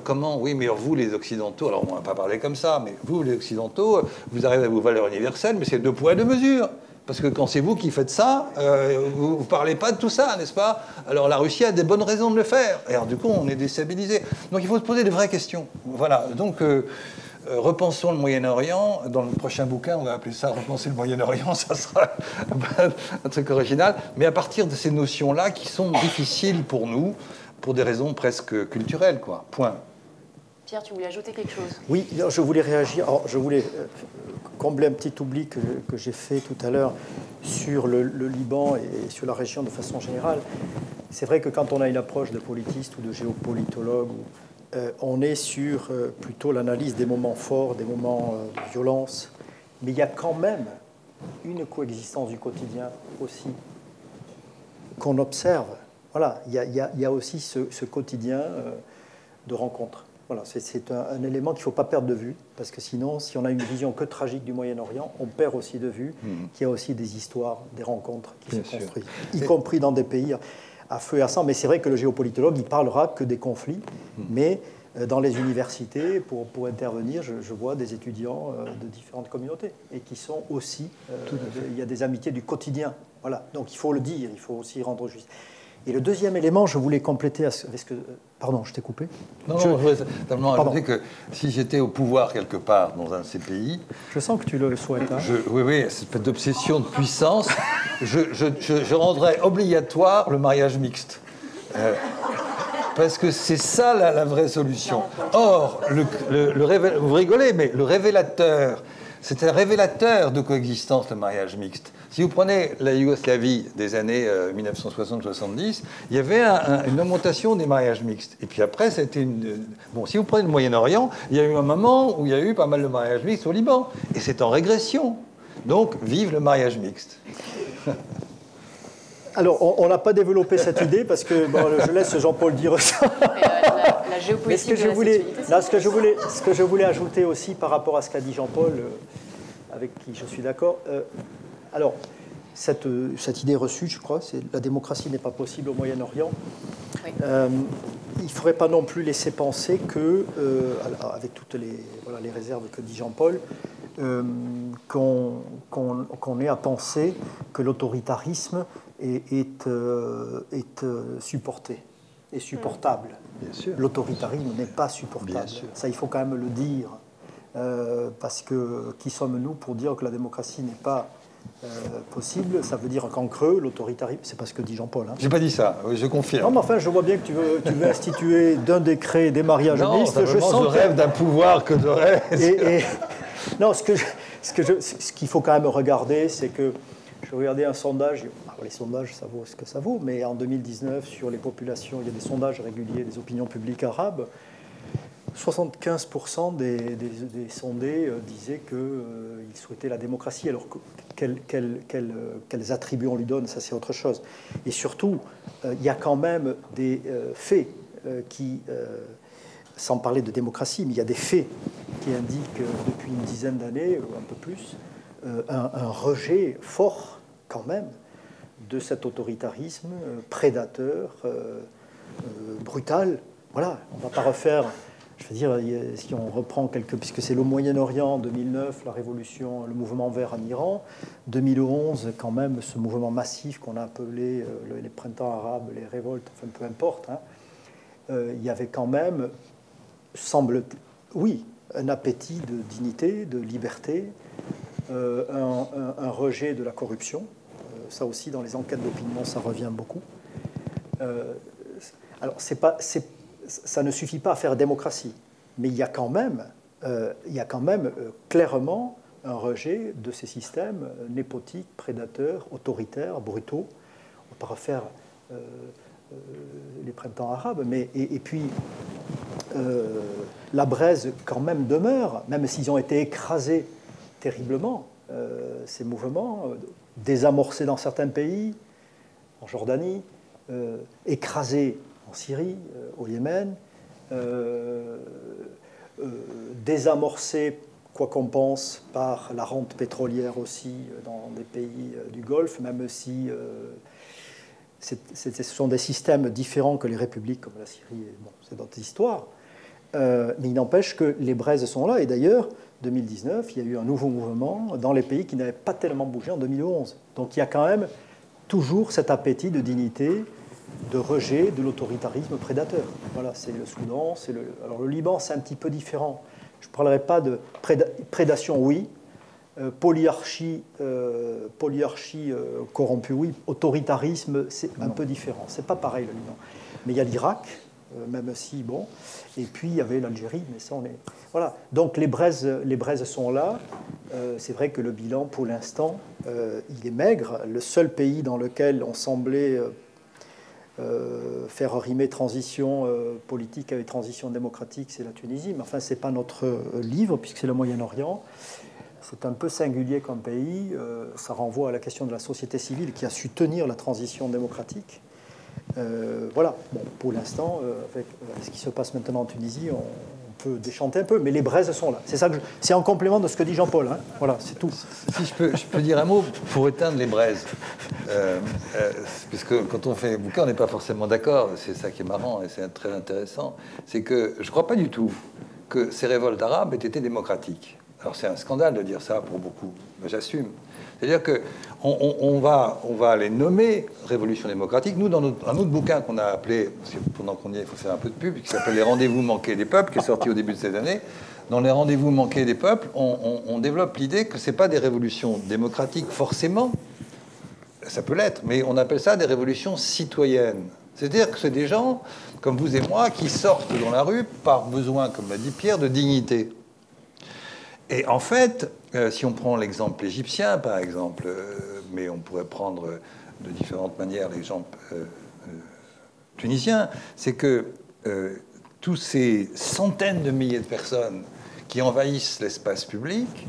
comment, oui, mais vous les Occidentaux, alors on va pas parler comme ça, mais vous les Occidentaux, vous arrivez à vos valeurs universelles, mais c'est deux poids deux mesures. Parce que quand c'est vous qui faites ça, vous ne parlez pas de tout ça, n'est-ce pas? Alors la Russie a des bonnes raisons de le faire. Et alors du coup, on est déstabilisé. Donc il faut se poser de vraies questions. Voilà. Donc euh, repensons le Moyen-Orient. Dans le prochain bouquin, on va appeler ça Repenser le Moyen-Orient, ça sera un truc original. Mais à partir de ces notions-là qui sont difficiles pour nous, pour des raisons presque culturelles, quoi. Point. Pierre, tu voulais ajouter quelque chose? Oui, je voulais réagir. je voulais euh, combler un petit oubli que, j'ai fait tout à l'heure sur le, Liban et sur la région de façon générale. C'est vrai que quand on a une approche de politiste ou de géopolitologue, euh, on est sur euh, plutôt l'analyse des moments forts, des moments de violence, mais il y a quand même une coexistence du quotidien aussi qu'on observe. Voilà, il y a, aussi ce, ce quotidien de rencontres. Voilà, c'est un, élément qu'il ne faut pas perdre de vue, parce que sinon, si on a une vision que tragique du Moyen-Orient, on perd aussi de vue mhm. qu'il y a aussi des histoires, des rencontres qui se construisent, y compris dans des pays à feu et à sang. Mais c'est vrai que le géopolitologue, il parlera que des conflits, mhm. mais euh, dans les universités, pour, pour intervenir, je, vois des étudiants euh, de différentes communautés, et qui sont aussi, euh, il y a des amitiés du quotidien. Voilà, donc il faut le dire, il faut aussi rendre juste. Et le deuxième élément, je voulais compléter avec ce que. Pardon, je t'ai coupé Non, je, non, je simplement ajouter que si j'étais au pouvoir quelque part dans un de ces pays. Je sens que tu le souhaites. Hein. oui, oui, cette espèce d'obsession de puissance, je, je, rendrais obligatoire le mariage mixte. Euh, parce que c'est ça la, vraie solution. Or, le, le, vous rigolez, mais le révélateur, c'est un révélateur de coexistence, le mariage mixte. Si vous prenez la Yougoslavie des années 1960-70, euh, il y avait une augmentation des mariages mixtes. Et puis après, c'était une. Bon, si vous prenez le Moyen-Orient, il y a eu un moment où il y a eu pas mal de mariages mixtes au Liban. Et c'est en régression. Donc, vive le mariage mixte. Alors, on n'a pas développé cette idée parce que je laisse Jean-Paul dire ça. la, géopolitique. ce que je voulais, ce que je voulais, ce que je voulais ajouter aussi par rapport à ce qu'a dit Jean-Paul, euh, avec qui je suis d'accord, alors, cette, cette, idée reçue, je crois, c'est la démocratie n'est pas possible au Moyen-Orient. Euh, il ne faudrait pas non plus laisser penser que, euh, avec toutes les, voilà, les, réserves que dit Jean-Paul, euh, qu'on ait à penser que l'autoritarisme est, est, est, supporté, est supportable. L'autoritarisme n'est pas supportable. Ça, il faut quand même le dire. parce que qui sommes-nous pour dire que la démocratie n'est pas euh, possible? Ça veut dire qu'en creux, l'autoritarisme, c'est pas ce que dit Jean-Paul. Hein. J'ai pas dit ça, je confirme. Non, mais enfin, je vois bien que tu veux, tu veux instituer d'un décret des mariages non, mixtes. Je, sens je rêve d'un pouvoir que j'aurais. Et, non, ce qu'il ce que ce qu'il faut quand même regarder, c'est que je regardais un sondage, les sondages, ça vaut ce que ça vaut, mais en 2019, sur les populations, il y a des sondages réguliers des opinions publiques arabes. 75% des, sondés euh, disaient qu'ils euh, souhaitaient la démocratie, alors quels quel, attributs on lui donne, ça c'est autre chose. Et surtout, euh, il y a quand même des faits qui, sans parler de démocratie, mais il y a des faits qui indiquent depuis une dizaine d'années, ou un peu plus, un, rejet fort quand même de cet autoritarisme prédateur, brutal. Voilà, on ne va pas refaire je veux dire, si on reprend quelques, puisque c'est le Moyen-Orient 2009, la révolution, le mouvement vert en Iran, 2011, quand même, ce mouvement massif qu'on a appelé euh, les printemps arabes, les révoltes, enfin peu importe, hein, euh, il y avait quand même, semble, oui, un appétit de dignité, de liberté, euh, un, rejet de la corruption. Ça aussi, dans les enquêtes d'opinion, ça revient beaucoup. alors, pas, c'est ça ne suffit pas à faire démocratie, mais il y a quand même, euh, il y a quand même euh, clairement un rejet de ces systèmes euh, népotiques, prédateurs, autoritaires, brutaux. On pas refaire les printemps arabes, mais et, puis la braise quand même demeure, même s'ils ont été écrasés terriblement, ces mouvements, désamorcés dans certains pays, en Jordanie, écrasés en Syrie, euh, au Yémen, euh, euh, désamorcé, quoi qu'on pense, par la rente pétrolière aussi dans des pays du Golfe, même si ce sont des systèmes différents que les républiques comme la Syrie, bon, c'est d'autres histoires. mais il n'empêche que les braises sont là. Et d'ailleurs, 2019, il y a eu un nouveau mouvement dans les pays qui n'avaient pas tellement bougé en 2011. Donc il y a quand même toujours cet appétit de dignité, de rejet de l'autoritarisme prédateur. Voilà, c'est le Soudan, c'est le. Alors le Liban, c'est un petit peu différent. Je ne parlerai pas de prédation, oui. polyarchie, polyarchie corrompue, oui. Autoritarisme, c'est un peu différent. C'est pas pareil le Liban. Mais il y a l'Irak, même si, bon. Et puis il y avait l'Algérie, mais ça on est. Voilà. Donc les braises, les braises sont là. Euh, c'est vrai que le bilan, pour l'instant, euh, il est maigre. Le seul pays dans lequel on semblait euh, faire rimer transition politique avec transition démocratique, c'est la Tunisie. Mais enfin, ce n'est pas notre livre, puisque c'est le Moyen-Orient. C'est un peu singulier comme pays. ça renvoie à la question de la société civile qui a su tenir la transition démocratique. Voilà. Bon, pour l'instant, avec ce qui se passe maintenant en Tunisie, on, peut déchanter un peu, mais les braises sont là. C'est ça c'est en complément de ce que dit Jean-Paul. Hein. Voilà, c'est tout. Si je peux, je peux dire un mot pour éteindre les braises, euh, euh, puisque quand on fait un bouquin, on n'est pas forcément d'accord. C'est ça qui est marrant et c'est très intéressant. C'est que je ne crois pas du tout que ces révoltes arabes aient été démocratiques. Alors c'est un scandale de dire ça pour beaucoup, mais j'assume. C'est-à-dire qu'on on, va, on va les nommer révolution démocratique. Nous, dans un autre bouquin qu'on a appelé, pendant qu'on y est, il faut faire un peu de pub, qui s'appelle Les rendez-vous manqués des peuples, qui est sorti au début de cette année. Dans les rendez-vous manqués des peuples, on, développe l'idée que ce n'est pas des révolutions démocratiques forcément, ça peut l'être, mais on appelle ça des révolutions citoyennes. C'est-à-dire que c'est des gens comme vous et moi qui sortent dans la rue par besoin, comme l'a dit Pierre, de dignité. Et en fait, euh, si on prend l'exemple égyptien, par exemple, euh, mais on pourrait prendre de différentes manières l'exemple euh, tunisien, c'est que tous ces centaines de milliers de personnes qui envahissent l'espace public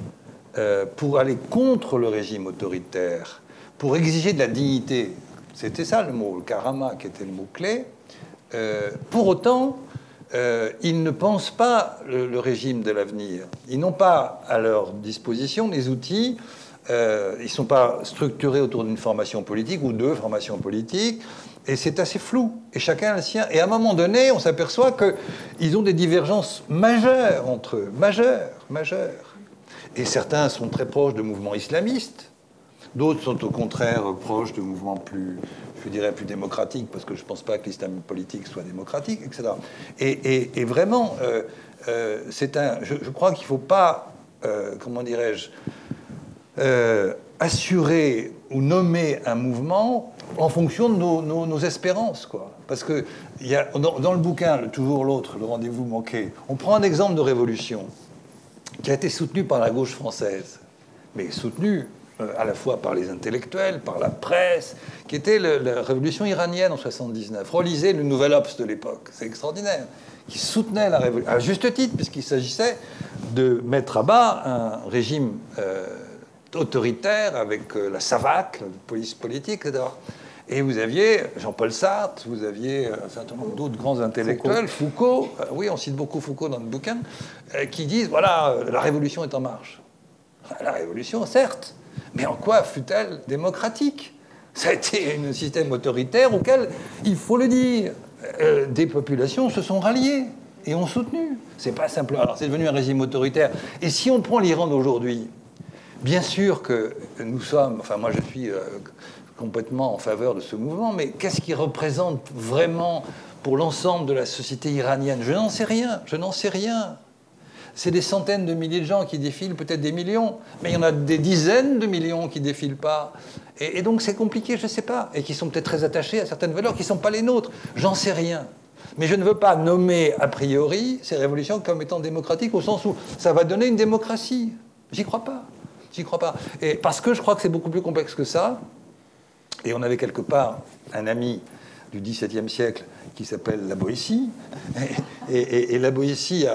pour aller contre le régime autoritaire, pour exiger de la dignité, c'était ça le mot, le karama qui était le mot clé, pour autant, euh, ils ne pensent pas le, régime de l'avenir. Ils n'ont pas à leur disposition des outils. Euh, ils ne sont pas structurés autour d'une formation politique ou deux formations politiques. Et c'est assez flou. Et chacun a le sien. Et à un moment donné, on s'aperçoit qu'ils ont des divergences majeures entre eux. Majeures, majeures. Et certains sont très proches de mouvements islamistes. D'autres sont au contraire proches de mouvements plus, je dirais, plus démocratiques, parce que je ne pense pas que l'islam politique soit démocratique, etc. Et, vraiment, euh, euh, c'est un, je, crois qu'il ne faut pas, euh, comment dirais-je, assurer ou nommer un mouvement en fonction de nos, espérances, quoi. Parce que dans, le bouquin, le toujours l'autre, le rendez-vous manqué, on prend un exemple de révolution qui a été soutenu par la gauche française, mais soutenu à la fois par les intellectuels, par la presse, qui était la révolution iranienne en 79. Relisez le Nouvel Obs de l'époque, c'est extraordinaire, qui soutenait la révolution, à juste titre, puisqu'il s'agissait de mettre à bas un régime euh, autoritaire avec euh, la SAVAC, la police politique, etc. Et vous aviez Jean-Paul Sartre, vous aviez un certain nombre d'autres grands intellectuels, Foucault, oui, on cite beaucoup Foucault dans le bouquin, qui disent voilà, la révolution est en marche. La révolution, certes, mais en quoi fut-elle démocratique? Ça a été un système autoritaire auquel, il faut le dire, euh, des populations se sont ralliées et ont soutenu. C'est pas simplement. Alors c'est devenu un régime autoritaire. Et si on prend l'Iran d'aujourd'hui, bien sûr que nous sommes. Enfin, moi je suis euh, complètement en faveur de ce mouvement, mais qu'est-ce qui représente vraiment pour l'ensemble de la société iranienne? Je n'en sais rien. Je n'en sais rien c'est des centaines de milliers de gens qui défilent, peut-être des millions, mais il y en a des dizaines de millions qui défilent pas. Et, donc c'est compliqué, je ne sais pas, et qui sont peut-être très attachés à certaines valeurs qui ne sont pas les nôtres. J'en sais rien. Mais je ne veux pas nommer a priori ces révolutions comme étant démocratiques au sens où ça va donner une démocratie. J'y crois pas. J'y crois pas. Et parce que je crois que c'est beaucoup plus complexe que ça. Et on avait quelque part un ami du XVIIe siècle qui s'appelle La Boétie. Et, La Boétie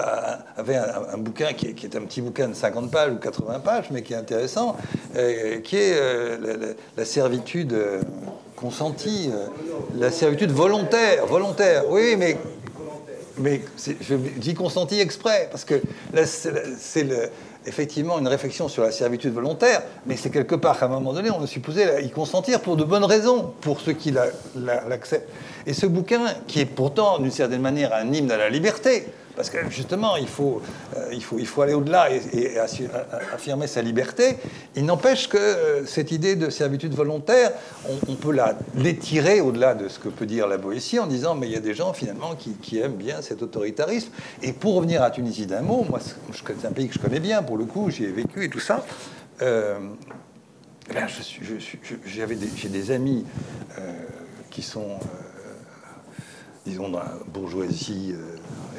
avait un, bouquin qui est, un petit bouquin de 50 pages ou 80 pages, mais qui est intéressant, euh, qui est euh, la, servitude euh, consentie, la servitude volontaire. Volontaire, oui, mais mais je dis consentie exprès, parce que c'est effectivement une réflexion sur la servitude volontaire, mais c'est quelque part qu'à un moment donné, on est supposé y consentir pour de bonnes raisons, pour ceux qui l'acceptent. Et ce bouquin, qui est pourtant d'une certaine manière un hymne à la liberté, Parce que justement, il faut, euh, aller au-delà et, affirmer sa liberté. Il n'empêche que euh, cette idée de servitude volontaire, on, peut l'étirer au-delà de ce que peut dire la Boétie en disant mais il y a des gens finalement qui, aiment bien cet autoritarisme. Et pour revenir à Tunisie d'un mot, moi c'est un pays que je connais bien pour le coup, j'y ai vécu et tout ça. Euh, j'ai des, amis qui sont disons, dans la bourgeoisie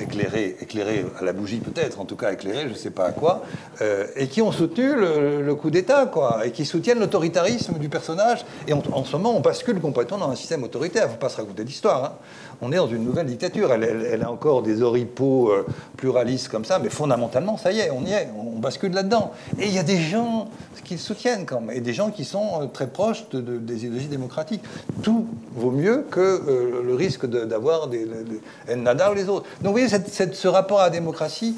éclairée, éclairée à la bougie peut-être, en tout cas éclairée, je ne sais pas à quoi, euh, et qui ont soutenu le, coup d'État, quoi, et qui soutiennent l'autoritarisme du personnage. Et en ce moment, on bascule complètement dans un système autoritaire. Il ne faut pas se raconter d'histoire. On est dans une nouvelle dictature. Elle, a encore des oripeaux euh, pluralistes comme ça, mais fondamentalement, ça y est, on y est, on, bascule là-dedans. Et il y a des gens qui le soutiennent quand même, et des gens qui sont très proches de, des idéologies démocratiques. Tout vaut mieux que le risque d'avoir des, Nada ou les autres. Donc vous voyez, ce rapport à la démocratie,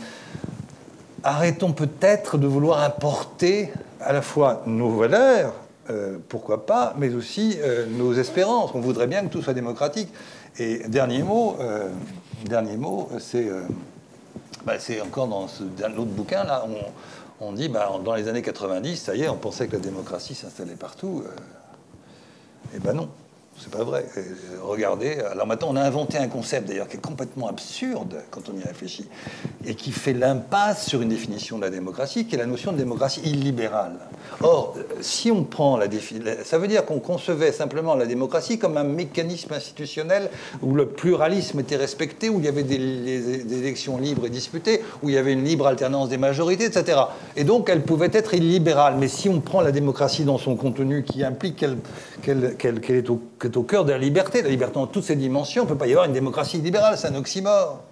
arrêtons peut-être de vouloir importer à la fois nos valeurs, euh, pourquoi pas, mais aussi euh, nos espérances. On voudrait bien que tout soit démocratique. Et dernier mot, euh, dernier mot, c'est bah, c'est encore dans ce, autre bouquin là, on, dit bah, dans les années 90, ça y est, on pensait que la démocratie s'installait partout. et ben non. C'est pas vrai. Regardez, alors maintenant on a inventé un concept d'ailleurs qui est complètement absurde quand on y réfléchit et qui fait l'impasse sur une définition de la démocratie qui est la notion de démocratie illibérale. Or, si on prend la définition, ça veut dire qu'on concevait simplement la démocratie comme un mécanisme institutionnel où le pluralisme était respecté, où il y avait des, élections libres et disputées, où il y avait une libre alternance des majorités, etc. Et donc elle pouvait être illibérale. Mais si on prend la démocratie dans son contenu qui implique qu'elle est au est au cœur de la liberté, la liberté en toutes ses dimensions. Il ne peut pas y avoir une démocratie libérale, c'est un oxymore.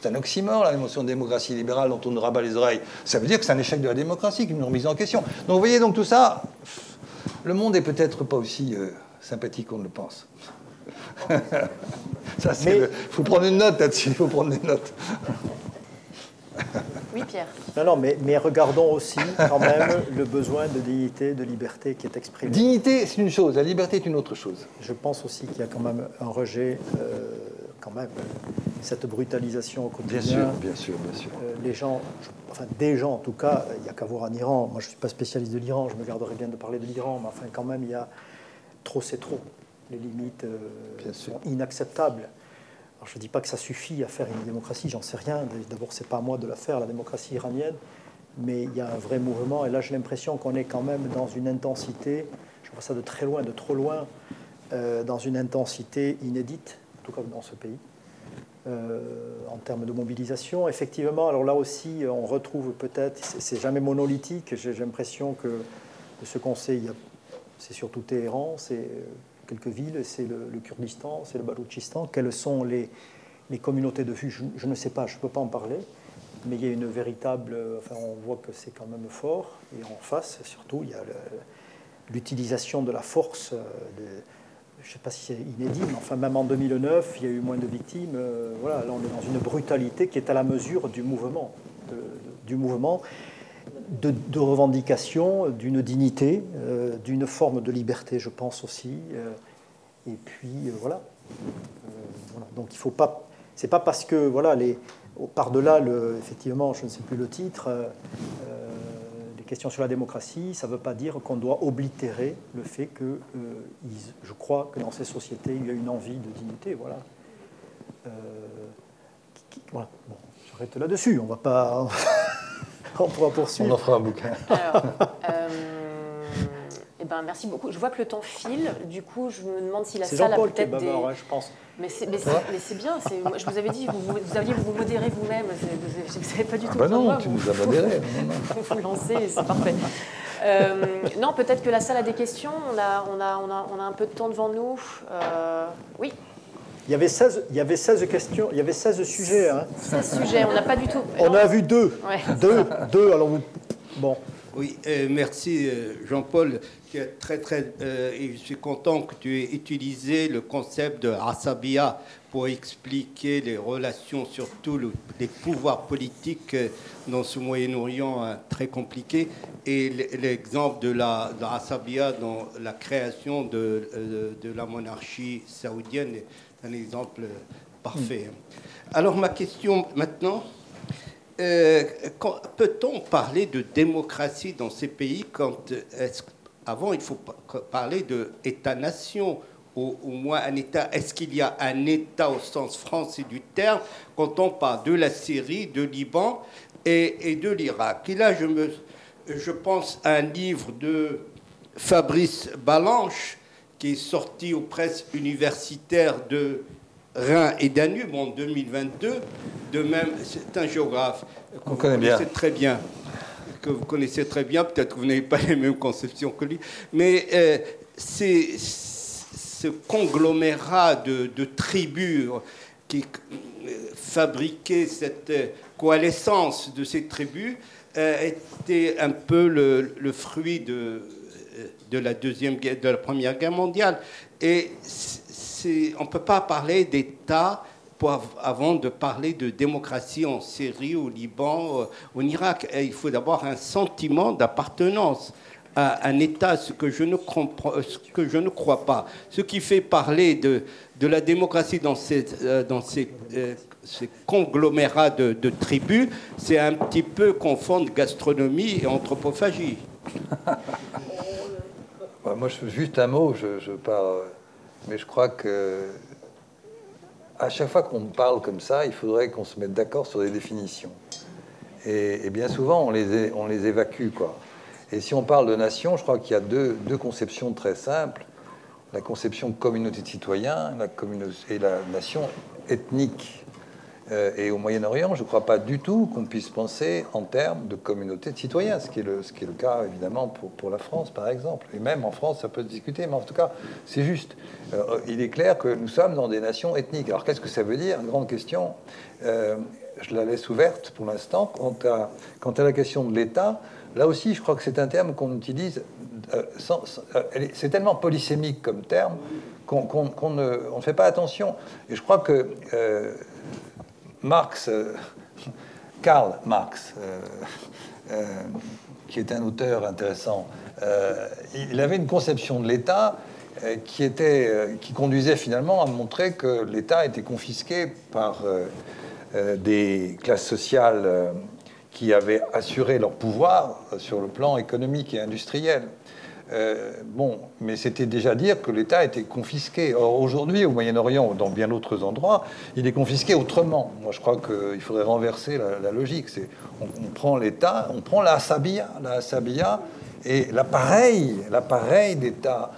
C'est un oxymore, la notion de démocratie libérale dont on nous rabat les oreilles. Ça veut dire que c'est un échec de la démocratie, qu'une remise en question. Donc vous voyez, donc tout ça, le monde est peut-être pas aussi euh, sympathique qu'on le pense. ça, Il faut prendre une note là-dessus, il faut prendre une notes. Oui, Pierre. Non, non, mais, mais, regardons aussi quand même le besoin de dignité, de liberté qui est exprimé. Dignité, c'est une chose, la liberté est une autre chose. Je pense aussi qu'il y a quand même un rejet, euh, quand même, cette brutalisation au quotidien. Bien sûr, bien sûr, bien sûr. Euh, les gens, enfin des gens en tout cas, il n'y a qu'à voir en Iran. Moi, je ne suis pas spécialiste de l'Iran, je me garderais bien de parler de l'Iran, mais enfin, quand même, il y a trop, c'est trop. Les limites euh, sont inacceptables je ne dis pas que ça suffit à faire une démocratie, j'en sais rien. D'abord, ce n'est pas à moi de la faire, la démocratie iranienne, mais il y a un vrai mouvement. Et là, j'ai l'impression qu'on est quand même dans une intensité, je vois ça de très loin, de trop loin, euh, dans une intensité inédite, en tout cas dans ce pays. Euh, en termes de mobilisation. Effectivement, alors là aussi, on retrouve peut-être, c'est jamais monolithique, j'ai l'impression que de ce conseil, c'est surtout Téhéran, c'est quelques villes, c'est le, Kurdistan, c'est le Baloutchistan. Quelles sont les, communautés de vue je, ne sais pas, je ne peux pas en parler, mais il y a une véritable. Enfin, on voit que c'est quand même fort. Et en face, surtout, il y a l'utilisation de la force. Euh, je ne sais pas si c'est inédit, mais enfin, même en 2009, il y a eu moins de victimes. Euh, voilà, là, on est dans une brutalité qui est à la mesure du mouvement. du mouvement de, revendication, d'une dignité, euh, d'une forme de liberté, je pense aussi. Euh, et puis euh, voilà. Donc il faut pas. C'est pas parce que voilà les par-delà le effectivement, je ne sais plus le titre. les questions sur la démocratie, ça ne veut pas dire qu'on doit oblitérer le fait que je crois que dans ces sociétés il y a une envie de dignité. Voilà. voilà. Bon, j'arrête là-dessus. On va pas. on pourra poursuivre. On en fera un bouquin. Alors, euh, eh ben, merci beaucoup. Je vois que le temps file. Du coup, je me demande si la salle a peut-être des... Ouais, je pense. Mais c'est bien. Je vous avais dit, vous, vous aviez vous modérez vous-même. Vous n'avez pas du tout. Ah bah non, tu nous as modéré. vous lancez, c'est parfait. Euh, non, peut-être que la salle a des questions. On a, on a, on a, on a un peu de temps devant nous. Euh, oui. Il y, avait 16, il y avait 16 questions, il y avait 16 sujets. Hein. 16 sujets, on n'a pas du tout. On a vu deux. Deux, deux, alors Bon. Oui, euh, merci euh, Jean-Paul. Très, très, euh, je suis content que tu aies utilisé le concept de Asabia pour expliquer les relations, surtout les pouvoirs politiques dans ce Moyen-Orient très compliqué. Et l'exemple de la, de dans la création de, de la monarchie saoudienne un exemple parfait. Alors ma question maintenant, euh, peut-on parler de démocratie dans ces pays quand avant il faut parler de État-nation ou au moins un État? Est-ce qu'il y a un État au sens français du terme quand on parle de la Syrie, de Liban et, de l'Irak? Et là, je, me, je pense à un livre de Fabrice Balanche qui est sorti aux presses universitaires de Rhin et Danube en 2022. De même, c'est un géographe que vous connaissez très bien que vous connaissez très bien, peut-être que vous n'avez pas les mêmes conceptions que lui, mais euh, c'est ce conglomérat de, tribus qui fabriquait cette coalescence de ces tribus euh, était un peu le, fruit de, de, la deuxième, de la première guerre mondiale. Et on ne peut pas parler d'État avant de parler de démocratie en Syrie, au Liban, euh, en Irak. il faut d'abord un sentiment d'appartenance à un État, ce que je ne, comprends, ce que je ne crois pas. Ce qui fait parler de, de la démocratie dans ces, euh, dans ces, euh, ces conglomérats de, tribus, c'est un petit peu confondre gastronomie et anthropophagie. moi, je, juste un mot, je, je pars, mais je crois que à chaque fois qu'on parle comme ça, il faudrait qu'on se mette d'accord sur des définitions. Et, bien souvent, on les, on les évacue, quoi. Et si on parle de nation, je crois qu'il y a deux, conceptions très simples. La conception communauté de citoyens et la nation ethnique. Euh, et au Moyen-Orient, je ne crois pas du tout qu'on puisse penser en termes de communauté de citoyens, ce qui est le, cas évidemment pour, la France, par exemple. Et même en France, ça peut se discuter, mais en tout cas, c'est juste. Euh, il est clair que nous sommes dans des nations ethniques. Alors qu'est-ce que ça veut dire? Grande question. Euh, je la laisse ouverte pour l'instant. Quant à, la question de l'État, Là aussi, je crois que c'est un terme qu'on utilise. C'est tellement polysémique comme terme qu'on ne, fait pas attention. Et je crois que Marx, Karl Marx, qui est un auteur intéressant, il avait une conception de l'État qui, était, qui conduisait finalement à montrer que l'État était confisqué par des classes sociales qui avaient assuré leur pouvoir sur le plan économique et industriel. Euh, bon, mais c'était déjà dire que l'État était confisqué. Or, aujourd'hui, au Moyen-Orient ou dans bien d'autres endroits, il est confisqué autrement. Moi, je crois qu'il faudrait renverser la, logique. C'est, on, prend l'État, on prend la Sabia, la Sabia, et l'appareil, l'appareil d'État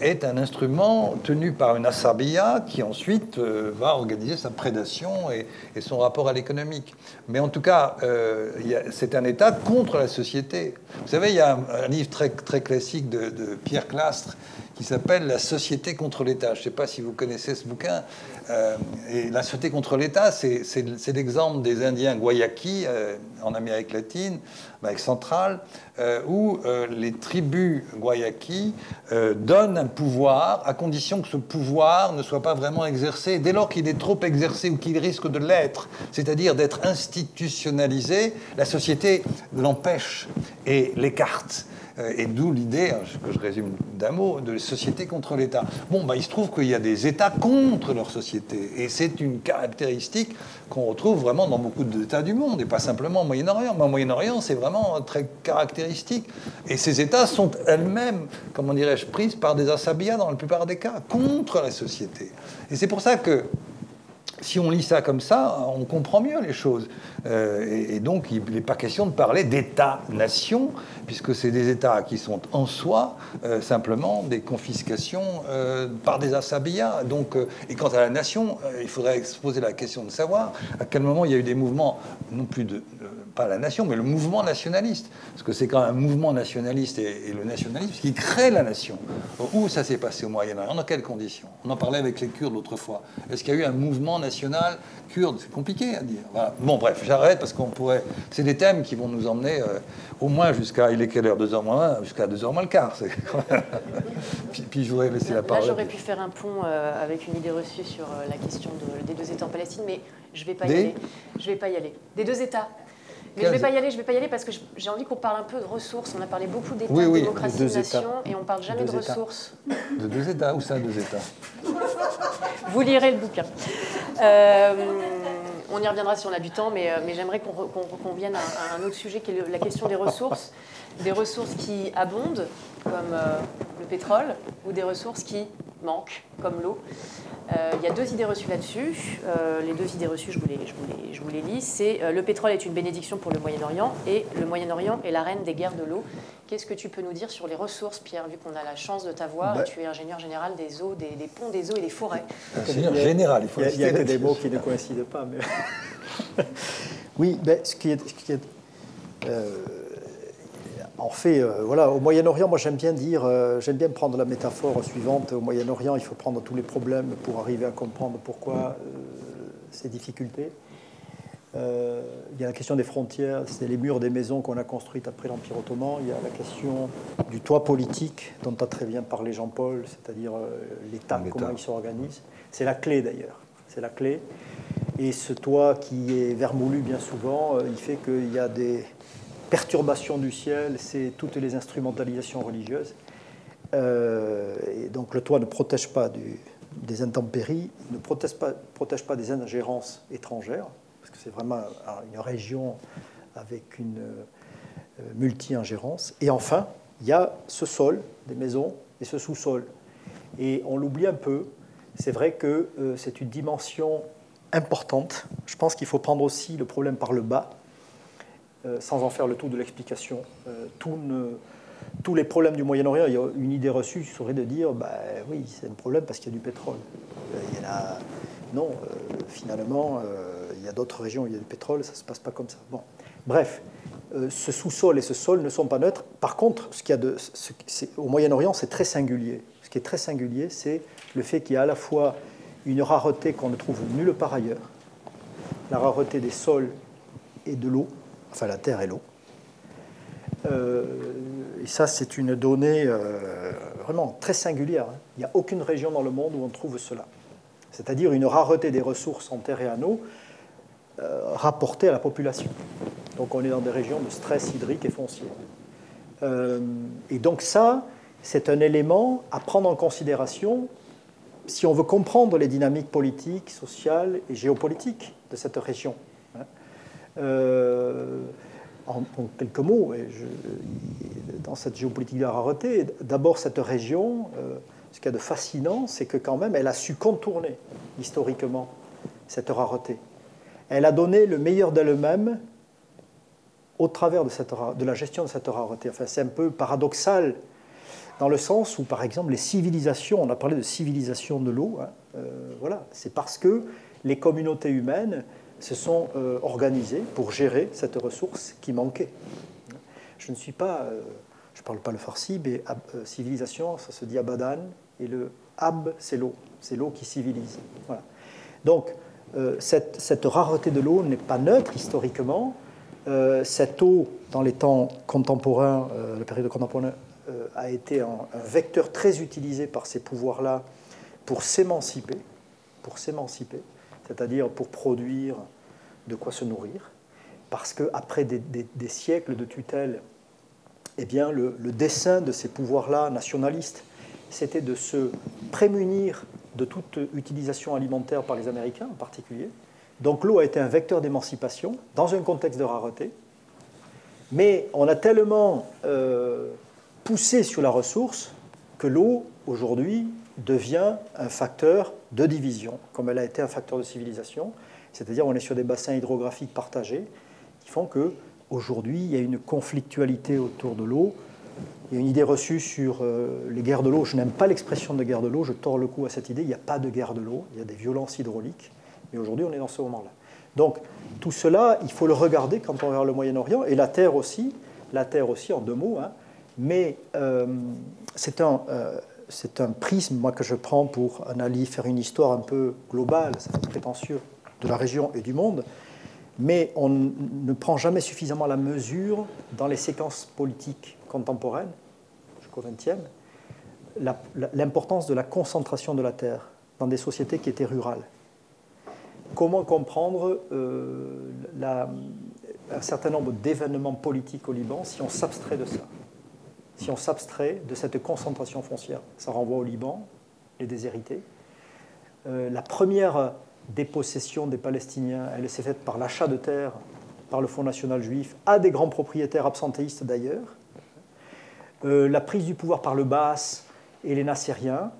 est un instrument tenu par une asabia qui ensuite euh, va organiser sa prédation et, son rapport à l'économique. Mais en tout cas, euh, c'est un État contre la société. Vous savez, il y a un, livre très, très classique de Pierre Clastre qui s'appelle La société contre l'État. Je ne sais pas si vous connaissez ce bouquin. Euh, et la société contre l'État, c'est l'exemple des Indiens Guayaki euh, en Amérique latine, Amérique centrale, euh, où les tribus Guayaki donnent un pouvoir à condition que ce pouvoir ne soit pas vraiment exercé. Dès lors qu'il est trop exercé ou qu'il risque de l'être, c'est-à-dire d'être institutionnalisé, la société l'empêche et l'écarte. Euh, et d'où l'idée, hein, que je résume d'un mot, de société contre l'État. Bon, bah, il se trouve qu'il y a des États contre leur société. Et c'est une caractéristique qu'on retrouve vraiment dans beaucoup d'États du monde, et pas simplement au Moyen-Orient. Mais au Moyen-Orient, c'est vraiment très caractéristique. Et ces États sont elles-mêmes, comment dirais-je, prises par des assabias dans la plupart des cas, contre la société. Et c'est pour ça que si on lit ça comme ça, on comprend mieux les choses. Euh, et, donc, il n'est pas question de parler d'État-nation, puisque c'est des États qui sont en soi euh, simplement des confiscations euh, par des assabillas. Donc, et quant à la nation, il faudrait se poser la question de savoir à quel moment il y a eu des mouvements, non plus de pas la nation, mais le mouvement nationaliste. Parce que c'est quand même un mouvement nationaliste et, le nationalisme qui crée la nation. Où ça s'est passé au Moyen-Orient? Dans quelles conditions? On en parlait avec les Kurdes l'autre fois. Est-ce qu'il y a eu un mouvement national kurde? C'est compliqué à dire. Bon, bref, j'arrête parce qu'on pourrait. C'est des thèmes qui vont nous emmener euh, au moins jusqu'à. Il est quelle heure? 2h moins Jusqu'à 2h moins le quart. puis, puis, je voudrais laisser la parole. Là, j'aurais pu faire un pont euh, avec une idée reçue sur euh, la question des deux États en Palestine, mais je ne vais pas y aller. Je vais pas y aller. Des deux États mais je ne vais pas y aller, je vais pas y aller parce que j'ai envie qu'on parle un peu de ressources. On a parlé beaucoup d'États, de démocratie, de nation, et on parle jamais de, ressources. De deux États Où ça, deux États Vous lirez le bouquin. on y reviendra si on a du temps, mais, mais j'aimerais qu'on vienne à, un autre sujet qui est la question des ressources. Des ressources qui abondent, comme le pétrole, ou des ressources qui manquent, comme l'eau. Euh, il y a deux idées reçues là-dessus. Euh, les deux idées reçues, je vous les, je vous les, lis. C'est euh, le pétrole est une bénédiction pour le Moyen-Orient et le Moyen-Orient est la reine des guerres de l'eau. Qu'est-ce que tu peux nous dire sur les ressources, Pierre, vu qu'on a la chance de t'avoir bah, Tu es ingénieur général des eaux, des, ponts, des eaux et des forêts? Ingénieur général, il faut Il n'y a, que des mots qui ne coïncident pas. Mais... oui, ben, ce qui est, ce qui est en fait, euh, voilà, au Moyen-Orient, moi j'aime bien dire, euh, j'aime bien prendre la métaphore suivante. Au Moyen-Orient, il faut prendre tous les problèmes pour arriver à comprendre pourquoi euh, ces difficultés. il y a la question des frontières, c'est les murs des maisons qu'on a construites après l'Empire ottoman. Il y a la question du toit politique dont a très bien parlé Jean-Paul, c'est-à-dire l'État, comment il s'organise. C'est la clé d'ailleurs, c'est la clé. Et ce toit qui est vermoulu bien souvent, il fait qu'il y a des, perturbation du ciel, c'est toutes les instrumentalisations religieuses. Euh, et donc le toit ne protège pas des intempéries, ne protège pas, protège pas des ingérences étrangères, parce que c'est vraiment une région avec une euh, multi-ingérence. Et enfin, il y a ce sol des maisons et ce sous-sol. Et on l'oublie un peu. C'est vrai que euh, c'est une dimension importante. Je pense qu'il faut prendre aussi le problème par le bas. Euh, sans en faire le tout de l'explication. Euh, tous les problèmes du Moyen-Orient, il y a une idée reçue serait de dire bah, oui, c'est un problème parce qu'il y a du pétrole. Euh. Non, finalement, il y a d'autres régions où il y a du pétrole, ça ne se passe pas comme ça. Bon. Bref, ce sous-sol et ce sol ne sont pas neutres. Par contre, ce qu'il y a au Moyen-Orient, c'est très singulier. Ce qui est très singulier, c'est le fait qu'il y a à la fois une rareté qu'on ne trouve nulle part ailleurs, la rareté des sols et de l'eau, enfin la terre et l'eau. Euh, et ça, c'est une donnée euh, vraiment très singulière. Hein. Il n'y a aucune région dans le monde où on trouve cela. C'est-à-dire une rareté des ressources en terre et en eau euh, rapportée à la population. Donc on est dans des régions de stress hydrique et foncier. et donc ça, c'est un élément à prendre en considération si on veut comprendre les dynamiques politiques, sociales et géopolitiques de cette région. Euh, en, quelques mots, dans cette géopolitique de la rareté, d'abord cette région, euh, ce qu'il y a de fascinant, c'est que quand même elle a su contourner historiquement cette rareté. Elle a donné le meilleur d'elle-même au travers de, la gestion de cette rareté. Enfin, c'est un peu paradoxal dans le sens où, par exemple, les civilisations, on a parlé de civilisation de l'eau, hein, euh, voilà, c'est parce que les communautés humaines se sont euh, organisés pour gérer cette ressource qui manquait. Je ne suis pas, euh, je ne parle pas le farsi, mais euh, civilisation, ça se dit abadan, et le ab, c'est l'eau, c'est l'eau qui civilise. Voilà. Donc, cette, rareté de l'eau n'est pas neutre historiquement. cette eau, dans les temps contemporains, la période contemporaine, a été un, un, vecteur très utilisé par ces pouvoirs-là pour s'émanciper, pour s'émanciper, c'est-à-dire pour produire de quoi se nourrir, parce qu'après des, des, siècles de tutelle, eh bien, le, dessein de ces pouvoirs-là nationalistes, c'était de se prémunir de toute utilisation alimentaire par les Américains en particulier. Donc l'eau a été un vecteur d'émancipation dans un contexte de rareté, mais on a tellement euh, poussé sur la ressource que l'eau, aujourd'hui, devient un facteur de division, comme elle a été un facteur de civilisation. C'est-à-dire on est sur des bassins hydrographiques partagés qui font que aujourd'hui il y a une conflictualité autour de l'eau. Il y a une idée reçue sur euh, les guerres de l'eau. Je n'aime pas l'expression de guerre de l'eau, je tords le cou à cette idée. Il n'y a pas de guerre de l'eau, il y a des violences hydrauliques. Mais aujourd'hui on est dans ce moment-là. Donc tout cela, il faut le regarder quand on regarde le Moyen-Orient, et la Terre aussi, la Terre aussi en deux mots, hein. mais euh, c'est un, euh, c'est un prisme que je prends pour analyser, faire une histoire un peu globale, ça fait prétentieux, de la région et du monde, mais on ne prend jamais suffisamment la mesure dans les séquences politiques contemporaines, jusqu'au XXe, l'importance de la concentration de la terre dans des sociétés qui étaient rurales. Comment comprendre euh, un certain nombre d'événements politiques au Liban si on s'abstrait de ça? Si on s'abstrait de cette concentration foncière Ça renvoie au Liban, les déshérités. Euh, la première des possessions des Palestiniens, elle s'est faite par l'achat de terres par le Fonds national juif à des grands propriétaires absentéistes d'ailleurs. Euh, la prise du pouvoir par le Baas et les Nassériens,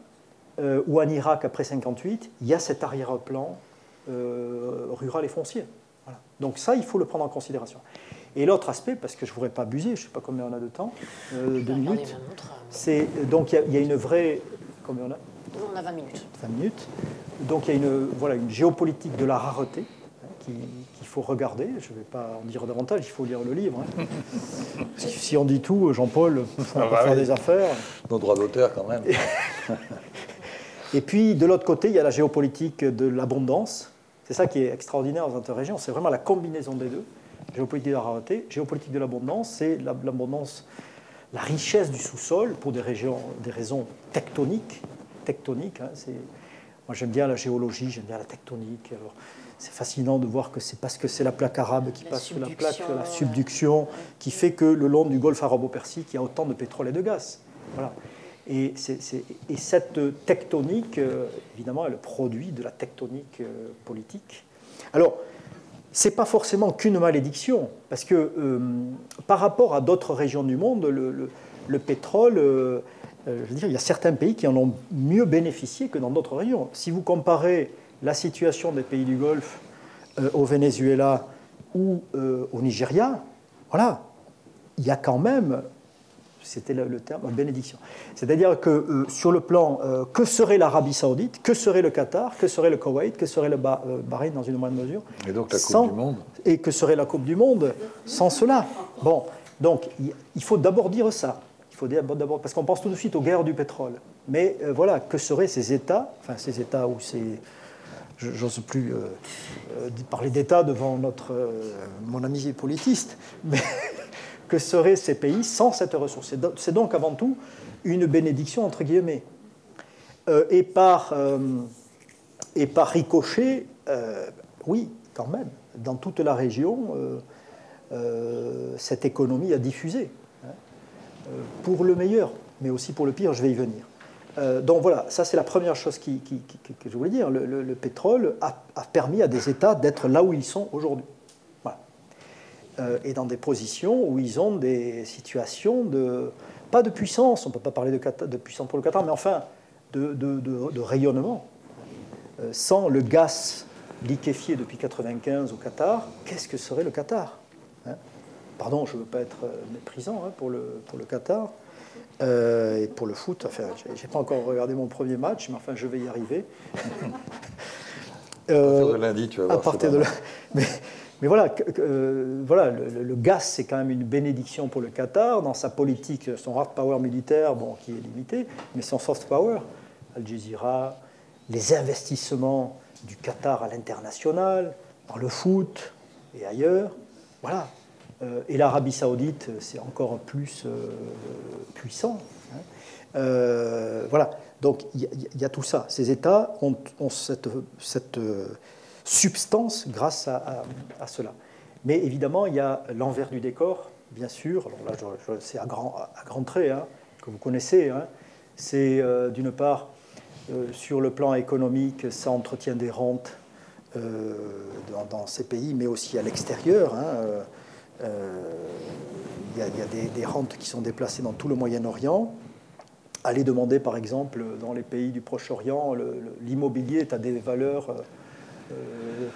euh, ou en Irak après 58, il y a cet arrière-plan rural et foncier. Donc ça, il faut le prendre en considération. Et l'autre aspect, parce que je ne voudrais pas abuser, je ne sais pas combien on a de temps, deux minutes, c'est donc il y, a une vraie... Combien on a? On a 20 minutes. 20 minutes. Donc il y a une, voilà, une géopolitique de la rareté hein, qu'il faut regarder. Je ne vais pas en dire davantage, il faut lire le livre. Hein. si on dit tout, Jean-Paul, on va ah bah faire des affaires. Nos droits d'auteur quand même. Et puis de l'autre côté, il y a la géopolitique de l'abondance. C'est ça qui est extraordinaire dans interrégions, c'est vraiment la combinaison des deux. Géopolitique de la rareté, géopolitique de l'abondance, c'est l'abondance, la richesse du sous-sol pour des, régions, des raisons tectoniques. tectoniques hein, moi, j'aime bien la géologie, j'aime bien la tectonique. Alors, c'est fascinant de voir que c'est parce que c'est la plaque arabe qui passe sous la plaque, la subduction, qui fait que le long du golfe arabo-persique, il y a autant de pétrole et de gaz. Voilà. Et, et cette tectonique, euh, évidemment, elle produit de la tectonique euh, politique. Alors, ce n'est pas forcément qu'une malédiction, parce que euh, par rapport à d'autres régions du monde, le, le pétrole euh, je veux il y a certains pays qui en ont mieux bénéficié que dans d'autres régions. Si vous comparez la situation des pays du Golfe euh, au Venezuela ou euh, au Nigeria, voilà, il y a quand même, c'était le, terme, bénédiction. C'est-à-dire que sur le plan, que serait l'Arabie saoudite, que serait le Qatar, que serait le Koweït, que serait le Bahreïn dans une moindre mesure Et donc la Coupe du Monde Et que serait la Coupe du Monde sans cela? Bon, donc il faut d'abord dire ça. Il faut d'abord, parce qu'on pense tout de suite aux guerres du pétrole. Mais euh, voilà, que seraient ces États, enfin ces États où c'est. J'ose plus euh, euh, parler d'État devant notre, mon ami politiste, mais que seraient ces pays sans cette ressource C'est donc avant tout une bénédiction, entre guillemets. et, par, et par ricochet, oui, quand même, dans toute la région, cette économie a diffusé. Euh, pour le meilleur, mais aussi pour le pire, je vais y venir. Euh, donc voilà, ça c'est la première chose qui, que je voulais dire. Le, pétrole a, permis à des États d'être là où ils sont aujourd'hui. Voilà. Euh, et dans des positions où ils ont des situations de, pas de puissance, on ne peut pas parler de, de, puissance pour le Qatar, mais enfin de, de rayonnement. sans le gaz liquéfié depuis 1995 au Qatar, qu'est-ce que serait le Qatar hein? Pardon, je ne veux pas être euh, méprisant hein, pour, le, pour le Qatar euh, et pour le foot. Enfin, je n'ai pas encore regardé mon premier match, mais enfin, je vais y arriver. à partir de lundi, tu vas voir. À partir de mais, mais, voilà, euh, voilà le, gaz, c'est quand même une bénédiction pour le Qatar dans sa politique, son hard power militaire, bon, qui est limité, mais son soft power, Al Jazeera, les investissements du Qatar à l'international, dans le foot et ailleurs. Voilà, euh, et l'Arabie saoudite, c'est encore plus euh, puissant. Hein. Voilà, donc il y, a tout ça. Ces États ont, cette, substance grâce à, cela. Mais évidemment, il y a l'envers du décor, bien sûr. Alors là, c'est à grands grand traits, hein, que vous connaissez. Hein. C'est d'une part, sur le plan économique, ça entretient des rentes dans, ces pays, mais aussi à l'extérieur. Euh, il y a, des, rentes qui sont déplacées dans tout le Moyen-Orient. Allez demander, par exemple, dans les pays du Proche-Orient, l'immobilier est à des valeurs euh, euh,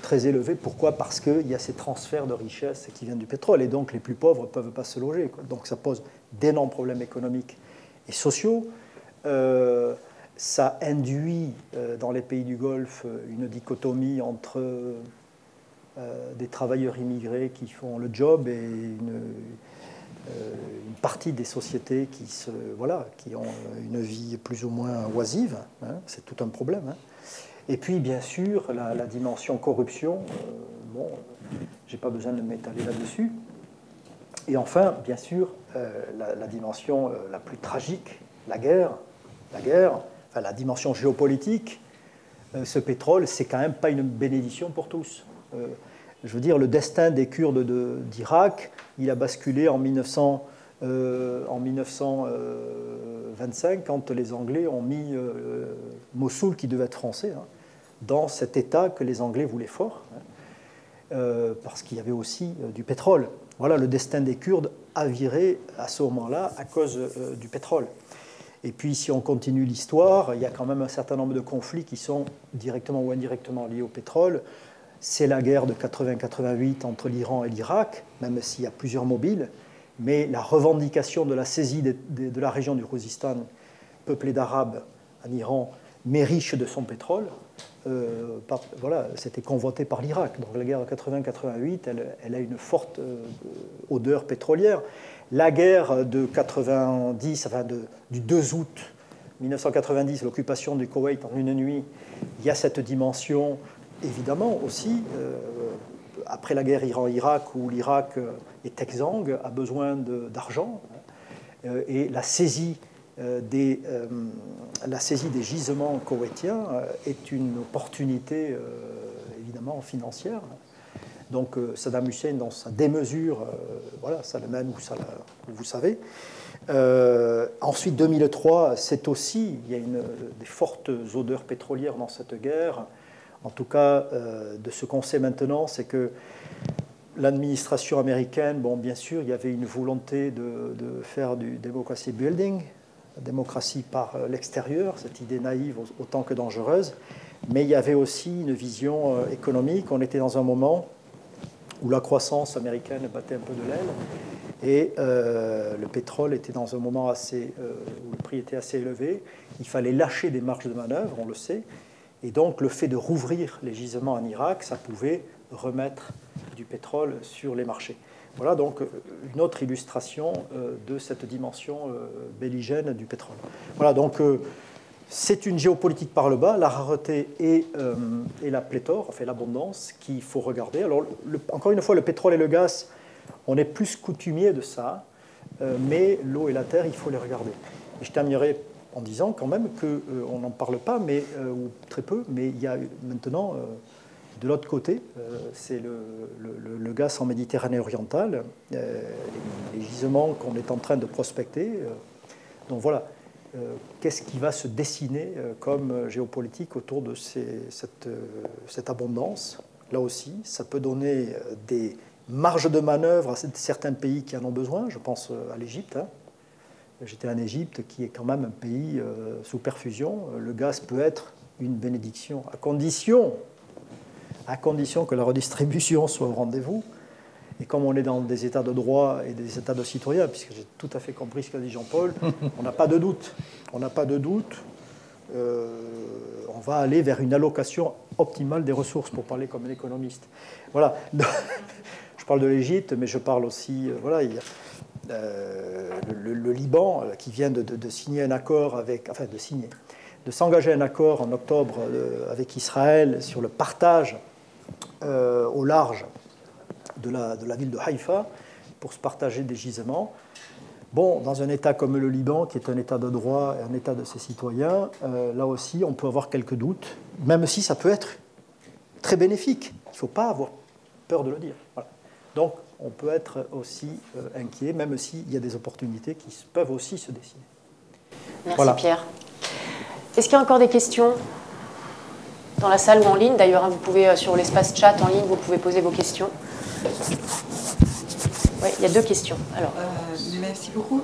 très élevées. Pourquoi? Parce qu'il y a ces transferts de richesses qui viennent du pétrole, et donc les plus pauvres ne peuvent pas se loger. Donc ça pose d'énormes problèmes économiques et sociaux. ça induit dans les pays du Golfe une dichotomie entre euh, des travailleurs immigrés qui font le job et une, euh, partie des sociétés qui ont une vie plus ou moins oisive. Hein, c'est tout un problème. Hein. Et puis, bien sûr, la, dimension corruption. Euh, bon, j'ai pas besoin de m'étaler là-dessus. Et enfin, bien sûr, la, dimension la plus tragique, la guerre. La guerre, enfin, la dimension géopolitique. ce pétrole, c'est quand même pas une bénédiction pour tous je veux dire, le destin des Kurdes d'Irak, il a basculé en, 1900, en 1925 euh, quand les Anglais ont mis euh, Mossoul, qui devait être français, hein, dans cet État que les Anglais voulaient fort, hein, euh, parce qu'il y avait aussi euh, du pétrole. Voilà, le destin des Kurdes a viré à ce moment-là à cause euh, du pétrole. Et puis, si on continue l'histoire, il y a quand même un certain nombre de conflits qui sont directement ou indirectement liés au pétrole. C'est la guerre de 80-88 entre l'Iran et l'Irak, même s'il y a plusieurs mobiles. Mais la revendication de la saisie de, la région du Khuzestan, peuplée d'Arabes en Iran, mais riche de son pétrole, euh, voilà, c'était convoité par l'Irak. Donc la guerre de 80-88, elle, a une forte euh, odeur pétrolière. La guerre de 90, enfin du 2 août 1990, l'occupation du Koweït en une nuit, il y a cette dimension, évidemment aussi, euh, après la guerre Iran-Irak, où l'Irak est exsangue, a besoin d'argent, et la saisie des, euh, la saisie des gisements koweïtiens euh, est une opportunité évidemment financière. Donc Saddam Hussein, dans sa démesure, voilà, ça le mène où ça vous savez. ensuite, 2003, c'est aussi, il y a une, des fortes odeurs pétrolières dans cette guerre. En tout cas, de ce qu'on sait maintenant, c'est que l'administration américaine, bon, bien sûr, il y avait une volonté de faire du democracy building, démocratie par euh, l'extérieur, cette idée naïve autant que dangereuse, mais il y avait aussi une vision euh, économique. On était dans un moment où la croissance américaine battait un peu de l'aile et euh, le pétrole était dans un moment assez, où le prix était assez élevé. Il fallait lâcher des marges de manœuvre, on le sait, et donc le fait de rouvrir les gisements en Irak, ça pouvait remettre du pétrole sur les marchés. Voilà donc euh, une autre illustration euh, de cette dimension euh, belligène du pétrole. Voilà donc c'est une géopolitique par le bas, la rareté et, la pléthore, enfin l'abondance qu'il faut regarder. Alors encore une fois, le pétrole et le gaz, on est plus coutumier de ça, mais l'eau et la terre, il faut les regarder. Et je terminerai en disant quand même qu'on n'en parle pas, mais, ou très peu, mais il y a maintenant de l'autre côté, euh, c'est le, gaz en Méditerranée orientale, euh, les, gisements qu'on est en train de prospecter. Euh, donc voilà, qu'est-ce qui va se dessiner comme géopolitique autour de cette, abondance? Là aussi, ça peut donner des marges de manœuvre à certains pays qui en ont besoin. Je pense à l'Égypte. Hein. J'étais en Égypte, qui est quand même un pays sous perfusion. Le gaz peut être une bénédiction, à condition à condition que la redistribution soit au rendez-vous. Et comme on est dans des états de droit et des états de citoyens, puisque j'ai tout à fait compris ce qu'a dit Jean-Paul, on n'a pas de doute. On n'a pas de doute. Euh, on va aller vers une allocation optimale des ressources, pour parler comme un économiste. Voilà. je parle de l'Égypte, mais je parle aussi. Euh, voilà, euh, le, Liban qui vient de, de, signer un accord avec. Enfin, de signer. De s'engager un accord en octobre avec Israël sur le partage euh, au large de la, de la, ville de Haïfa pour se partager des gisements. Bon, dans un État comme le Liban, qui est un État de droit et un État de ses citoyens, euh, là aussi, on peut avoir quelques doutes, même si ça peut être très bénéfique. Il ne faut pas avoir peur de le dire. Donc, on peut être aussi euh, inquiet, même s'il y a des opportunités qui peuvent aussi se dessiner. Merci Pierre. Est-ce qu'il y a encore des questions? Dans la salle ou en ligne. D'ailleurs, hein, vous pouvez, euh, sur l'espace chat en ligne, vous pouvez poser vos questions. Oui, il y a deux questions. Alors. Euh, merci beaucoup.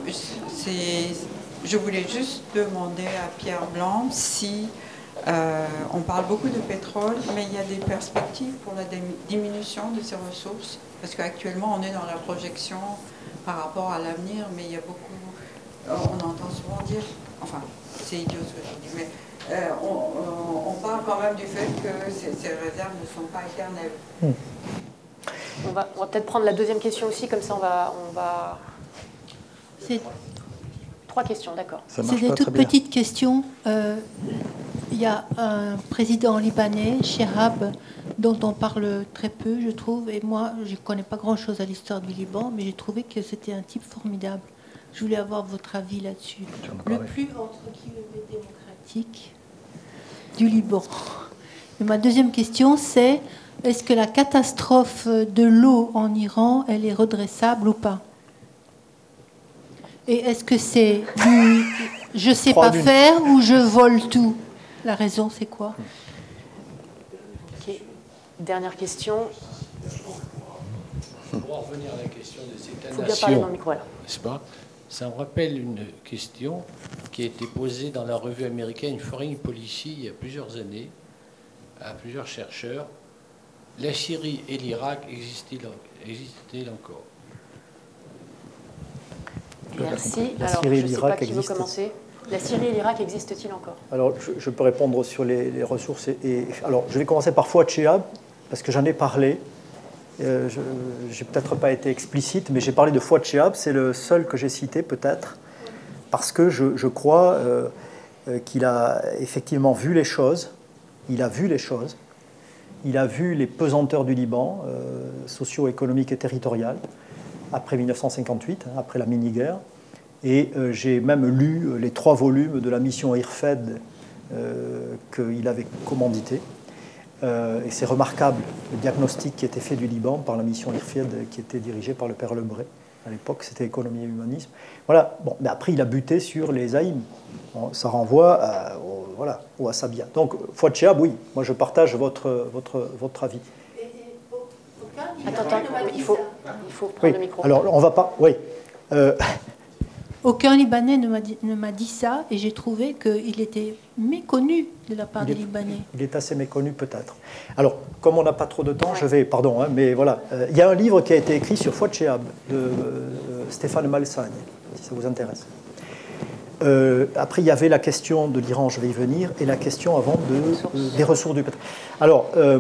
Je voulais juste demander à Pierre Blanc si euh, on parle beaucoup de pétrole, mais il y a des perspectives pour la diminution de ces ressources, parce qu'actuellement on est dans la projection par rapport à l'avenir, mais il y a beaucoup, on entend souvent dire, enfin c'est idiot ce que je dis, mais euh, on, parle quand même du fait que ces, réserves ne sont pas éternelles. On va, peut-être prendre la deuxième question aussi, comme ça on va... On va... Trois questions, d'accord. C'est des toutes petites questions. Euh, il y a un président libanais, Cherab, dont on parle très peu, je trouve. Et moi, je ne connais pas grand-chose à l'histoire du Liban, mais j'ai trouvé que c'était un type formidable. Je voulais avoir votre avis là-dessus. Le plus entre guillemets démocratique du Liban. Et ma deuxième question, c'est est-ce que la catastrophe de l'eau en Iran, elle est redressable ou pas? Et est-ce que c'est du je sais pas faire ou je vole tout La raison, c'est quoi? Dernière question. Pour en revenir à la question de cette Il faut bien parler dans le micro. Là. n'est-ce pas? Ça me rappelle une question qui a été posée dans la revue américaine Foreign Policy il y a plusieurs années à plusieurs chercheurs. La Syrie et l'Irak existent-ils encore Merci. La Alors, Syrie et je ne sais l'Irak pas qui veut existent. commencer. La Syrie et l'Irak existent-ils encore? Alors, je, je peux répondre sur les, les ressources. Et, et- alors, je vais commencer par Fouad Chehab, parce que j'en ai parlé. Euh, je n'ai peut-être pas été explicite, mais j'ai parlé de Fouad Chehab. C'est le seul que j'ai cité, peut-être, parce que je, crois euh, euh, qu'il a effectivement vu les choses. Il a vu les choses. Il a vu les pesanteurs du Liban, euh, socio-économiques et territoriales, après 1958, hein, après la mini-guerre. Et j'ai même lu les trois volumes de la mission IRFED qu'il avait commandité. Euh, et c'est remarquable le diagnostic qui était fait du Liban par la mission IRFED qui était dirigée par le père Lebré. À l'époque, c'était économie et humanisme. Voilà. Bon, mais après, il a buté sur les Haïm. Bon, ça renvoie à, au, voilà, au Asabia. Donc, Fouad Chehab, oui, moi je partage votre, votre, votre avis. Attends, attends, il faut, il faut prendre Oui. le micro. Alors, on va pas. Oui. Euh, Aucun Libanais ne m'a dit, ça et j'ai trouvé qu'il était méconnu de la part Il des est- Libanais. Il est assez méconnu peut-être. Alors, comme on n'a pas trop de temps, je vais, pardon, hein, mais voilà. Euh, il y a un livre qui a été écrit sur Fouad Chehab de euh, Stéphane Malsagne, si ça vous intéresse. Euh, après, il y avait la question de l'Iran, je vais y venir, et la question avant de, euh, des ressources du pétrole. Alors, euh,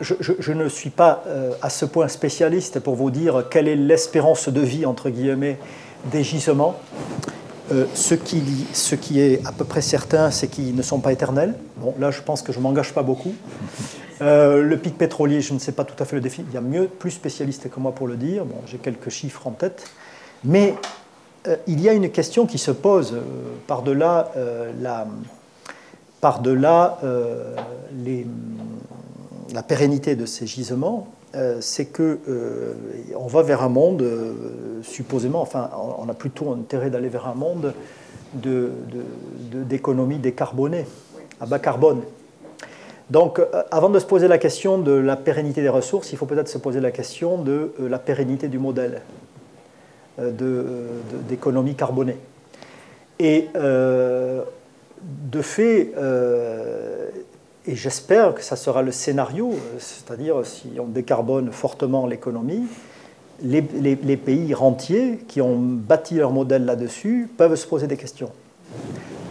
je, je- je ne suis pas euh, à ce point spécialiste pour vous dire quelle est l'espérance de vie, entre guillemets, des gisements. Euh, ce, qui, est à peu près certain, c'est qu'ils ne sont pas éternels. Bon, là, je pense que je ne m'engage pas beaucoup. Euh, le pic pétrolier, je ne sais pas tout à fait le défi. Il y a mieux, plus spécialiste que moi pour le dire. Bon, j'ai quelques chiffres en tête. Mais euh, il y a une question qui se pose par-delà la, par-delà euh, les- la pérennité de ces gisements. Euh, c'est que euh, on va vers un monde, euh, supposément, enfin, on a plutôt intérêt d'aller vers un monde de- de- de- d'économie décarbonée, à bas carbone. Donc, avant de se poser la question de la pérennité des ressources, il faut peut-être se poser la question de la pérennité du modèle d'économie carbonée. Et de fait, et j'espère que ça sera le scénario, euh, c'est-à-dire si on décarbone fortement l'économie, les, les- pays rentiers qui ont bâti leur modèle là-dessus peuvent se poser des questions.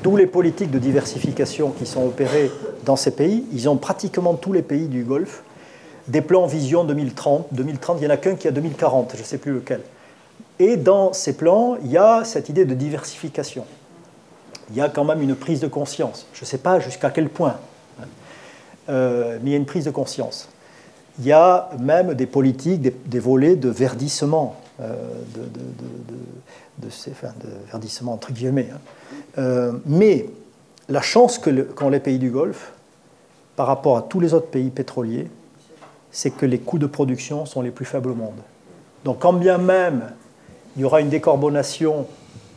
Tous les politiques de diversification qui sont opérées dans ces pays, ils ont pratiquement tous les pays du Golfe des plans vision 2030. 2030, il n'y en a qu'un qui a 2040, je ne sais plus lequel. Et dans ces plans, il y a cette idée de diversification. Il y a quand même une prise de conscience. Je ne sais pas jusqu'à quel point, mais il y a une prise de conscience. Il y a même des politiques, des, volets de verdissement, euh, de, verdissement entre guillemets. hein. Euh, mais la chance qu'ont les pays du Golfe, par rapport à tous les autres pays pétroliers, c'est que les coûts de production sont les plus faibles au monde. Donc quand bien même il y aura une décarbonation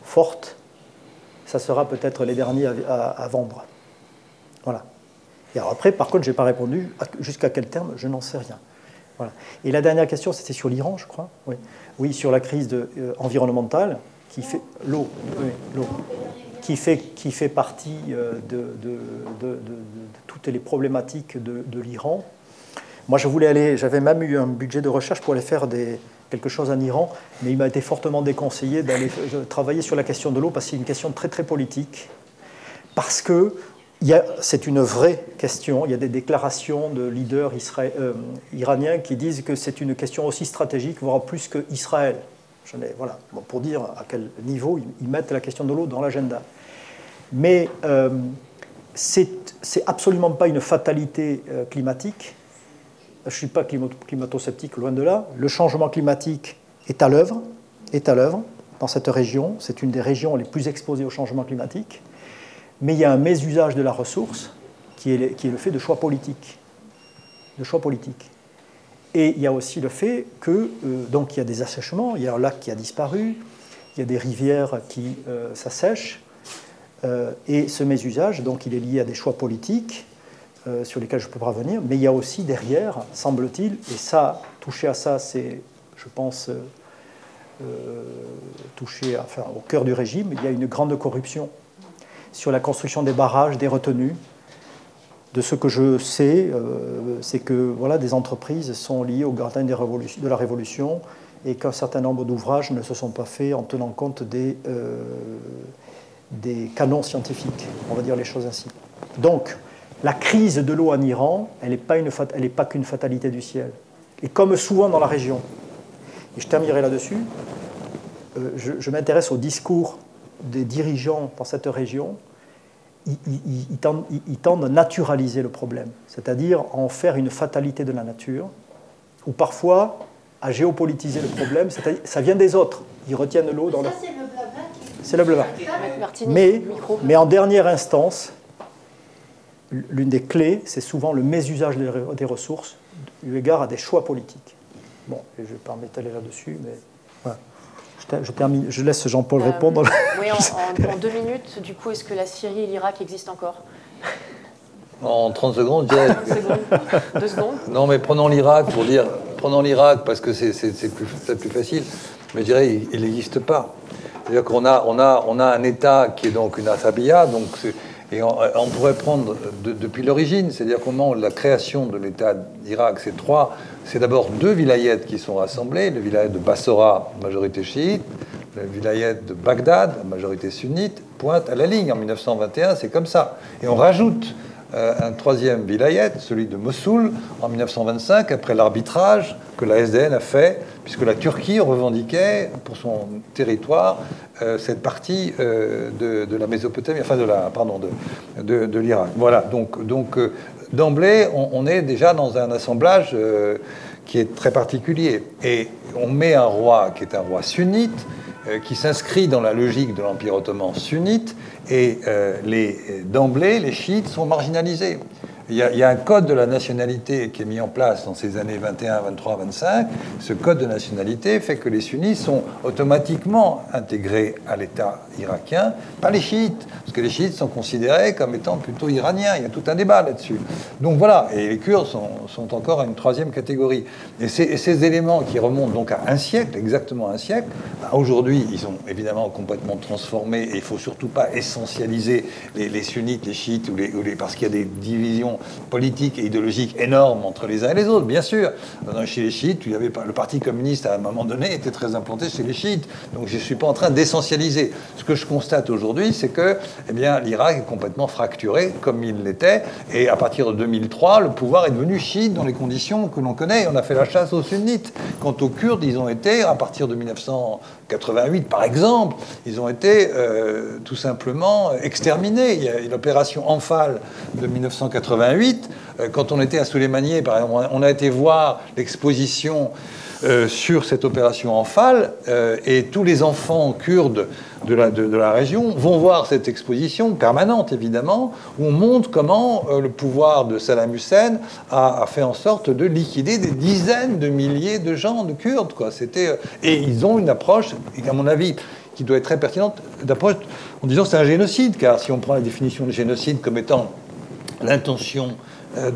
forte, ça sera peut-être les derniers à- à vendre. Voilà. Et après, par contre, je n'ai pas répondu jusqu'à quel terme, je n'en sais rien. Voilà. Et la dernière question, c'était sur l'Iran, je crois. Oui, oui sur la crise euh, environnementale qui fait l'eau, qui fait qui fait partie euh, de, toutes les problématiques de, l'Iran. Moi, je voulais aller, j'avais même eu un budget de recherche pour aller faire quelque chose en Iran, mais il m'a été fortement déconseillé d'aller euh, travailler sur la question de l'eau parce que c'est une question très très politique. Parce que c'est une vraie question. Il y a des déclarations de leaders euh, iraniens qui disent que c'est une question aussi stratégique, voire plus que Israël. Je voilà, pour dire à quel niveau ils, mettent la question de l'eau dans l'agenda. Mais euh, c'est absolument pas une fatalité euh, climatique. Je ne suis pas climato-sceptique, loin de là. Le changement climatique est à l'œuvre, est à l'œuvre dans cette région. C'est une des régions les plus exposées au changement climatique. Mais il y a un mésusage de la ressource qui est, le- fait de choix politiques. De choix politiques. Et il y a aussi le fait que, euh, donc il y a des assèchements, il y a un lac qui a disparu, il y a des rivières qui euh, s'assèchent, euh, et ce mésusage, donc il est lié à des choix politiques. sur lesquels je peux pas revenir, mais il y a aussi derrière, semble-t-il, et ça, toucher à ça, c'est, je pense, toucher au cœur du régime, il y a une grande corruption sur la construction des barrages, des retenues. De ce que je sais, c'est que voilà, des entreprises sont liées au gardien de la Révolution et qu'un certain nombre d'ouvrages ne se sont pas faits en tenant compte des, des canons scientifiques, on va dire les choses ainsi. Donc, la crise de l'eau en Iran, elle n'est pas, pas qu'une fatalité du ciel. Et comme souvent dans la région, et je terminerai là-dessus, euh, je, m'intéresse au discours des dirigeants dans cette région, ils, tendent, à naturaliser le problème, c'est-à-dire à en faire une fatalité de la nature, ou parfois à géopolitiser le problème, c'est-à-dire ça vient des autres, ils retiennent l'eau dans ça, leur... C'est le blabla. Mais, mais en dernière instance, l'une des clés, c'est souvent le mésusage des ressources eu égard à des choix politiques. Bon, je ne vais pas m'étaler là-dessus, mais. Je, termine, je laisse Jean-Paul euh, répondre. Oui, en, deux minutes, du coup, est-ce que la Syrie et l'Irak existent encore? En 30 secondes, je dirais. 30 secondes Deux secondes Non, mais prenons l'Irak pour dire. Prenons l'Irak parce que c'est plus, plus facile. Mais je dirais, il n'existe pas. C'est-à-dire qu'on a, on a, on a un État qui est donc une athabia, donc et on, pourrait prendre depuis l'origine, c'est-à-dire comment la création de l'État d'Irak, c'est trois, c'est d'abord deux vilayettes qui sont rassemblées, le vilayet de Bassora, majorité chiite, le vilayet de Bagdad, majorité sunnite, pointe à la ligne. En 1921, c'est comme ça. Et on rajoute euh, un troisième vilayet, celui de Mossoul, en 1925, après l'arbitrage que la SDN a fait, puisque la Turquie revendiquait pour son territoire euh, cette partie euh, de, la Mésopotamie, enfin de la, pardon, de, de, l'Irak. Voilà, donc, donc d'emblée, on, est déjà dans un assemblage qui est très particulier. Et on met un roi qui est un roi sunnite, qui s'inscrit dans la logique de l'Empire ottoman sunnite, et euh, d'emblée, les chiites sont marginalisés. Il y, a, un code de la nationalité qui est mis en place dans ces années 21, 23, 25. Ce code de nationalité fait que les sunnis sont automatiquement intégrés à l'État irakien, pas les chiites, parce que les chiites sont considérés comme étant plutôt iraniens. Il y a tout un débat là-dessus. Donc voilà, et les Kurdes sont, encore à une troisième catégorie. Et ces, éléments qui remontent donc à un siècle, exactement un siècle, bah, aujourd'hui, ils sont évidemment complètement transformés et il ne faut surtout pas essentialiser les, sunnites, les chiites, ou les, parce qu'il y a des divisions politique et idéologique énorme entre les uns et les autres, bien sûr. Chez les chiites, il y avait le Parti communiste, à un moment donné, était très implanté chez les chiites. Donc je ne suis pas en train d'essentialiser. Ce que je constate aujourd'hui, c'est que eh l'Irak est complètement fracturé, comme il l'était. Et à partir de 2003, le pouvoir est devenu chiite dans les conditions que l'on connaît. On a fait la chasse aux sunnites. Quant aux Kurdes, ils ont été, à partir de 1988, par exemple, ils ont été euh, tout simplement exterminés. Il y a l'opération Anfal de 1988 euh, quand on était à Souleymanier, par exemple, on a été voir l'exposition euh, sur cette opération en euh, et tous les enfants kurdes de la, région vont voir cette exposition permanente, évidemment, où on montre comment le pouvoir de Saddam Hussein a, fait en sorte de liquider des dizaines de milliers de gens, de Kurdes. Et ils ont une approche, à mon avis, qui doit être très pertinente, d'approche en disant c'est un génocide, car si on prend la définition de génocide comme étant l'intention euh,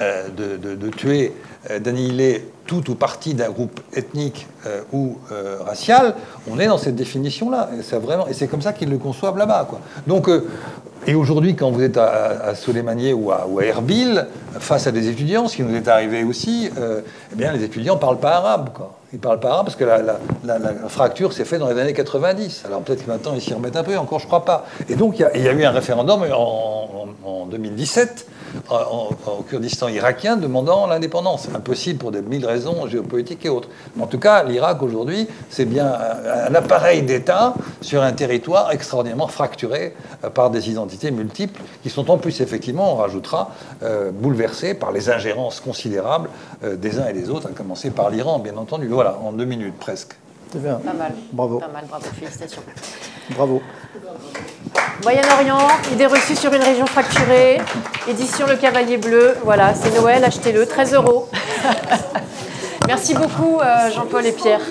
euh, de, de, de, tuer, euh, d'annihiler tout ou partie d'un groupe ethnique ou racial, on est dans cette définition-là. Et et c'est comme ça qu'ils le conçoivent là-bas. Donc, et aujourd'hui, quand vous êtes à, à, ou à, Erbil, face à des étudiants, ce qui nous est arrivé aussi, eh bien, les étudiants ne parlent pas arabe. Quoi. Ils ne parlent pas arabe parce que la, fracture s'est faite dans les années 90. Alors peut-être que maintenant ils s'y remettent un peu, encore je ne crois pas. Et donc il y, a eu un référendum en, en 2017 au Kurdistan irakien demandant l'indépendance. Impossible pour des mille raisons géopolitiques et autres. Mais en tout cas, l'Irak aujourd'hui, c'est bien un appareil d'État sur un territoire extraordinairement fracturé euh, par des identités multiples qui sont en plus, effectivement, on rajoutera, euh, bouleversées par les ingérences considérables euh, des uns et des autres, à commencer par l'Iran, bien entendu. Voilà, en deux minutes presque. C'est bien. Pas mal. Bravo. Pas mal, bravo. Félicitations. Bravo. Moyen-Orient, idée reçue sur une région fracturée, édition Le Cavalier Bleu. Voilà, c'est Noël, achetez-le, 13 euros. Merci beaucoup, euh, Jean-Paul et Pierre.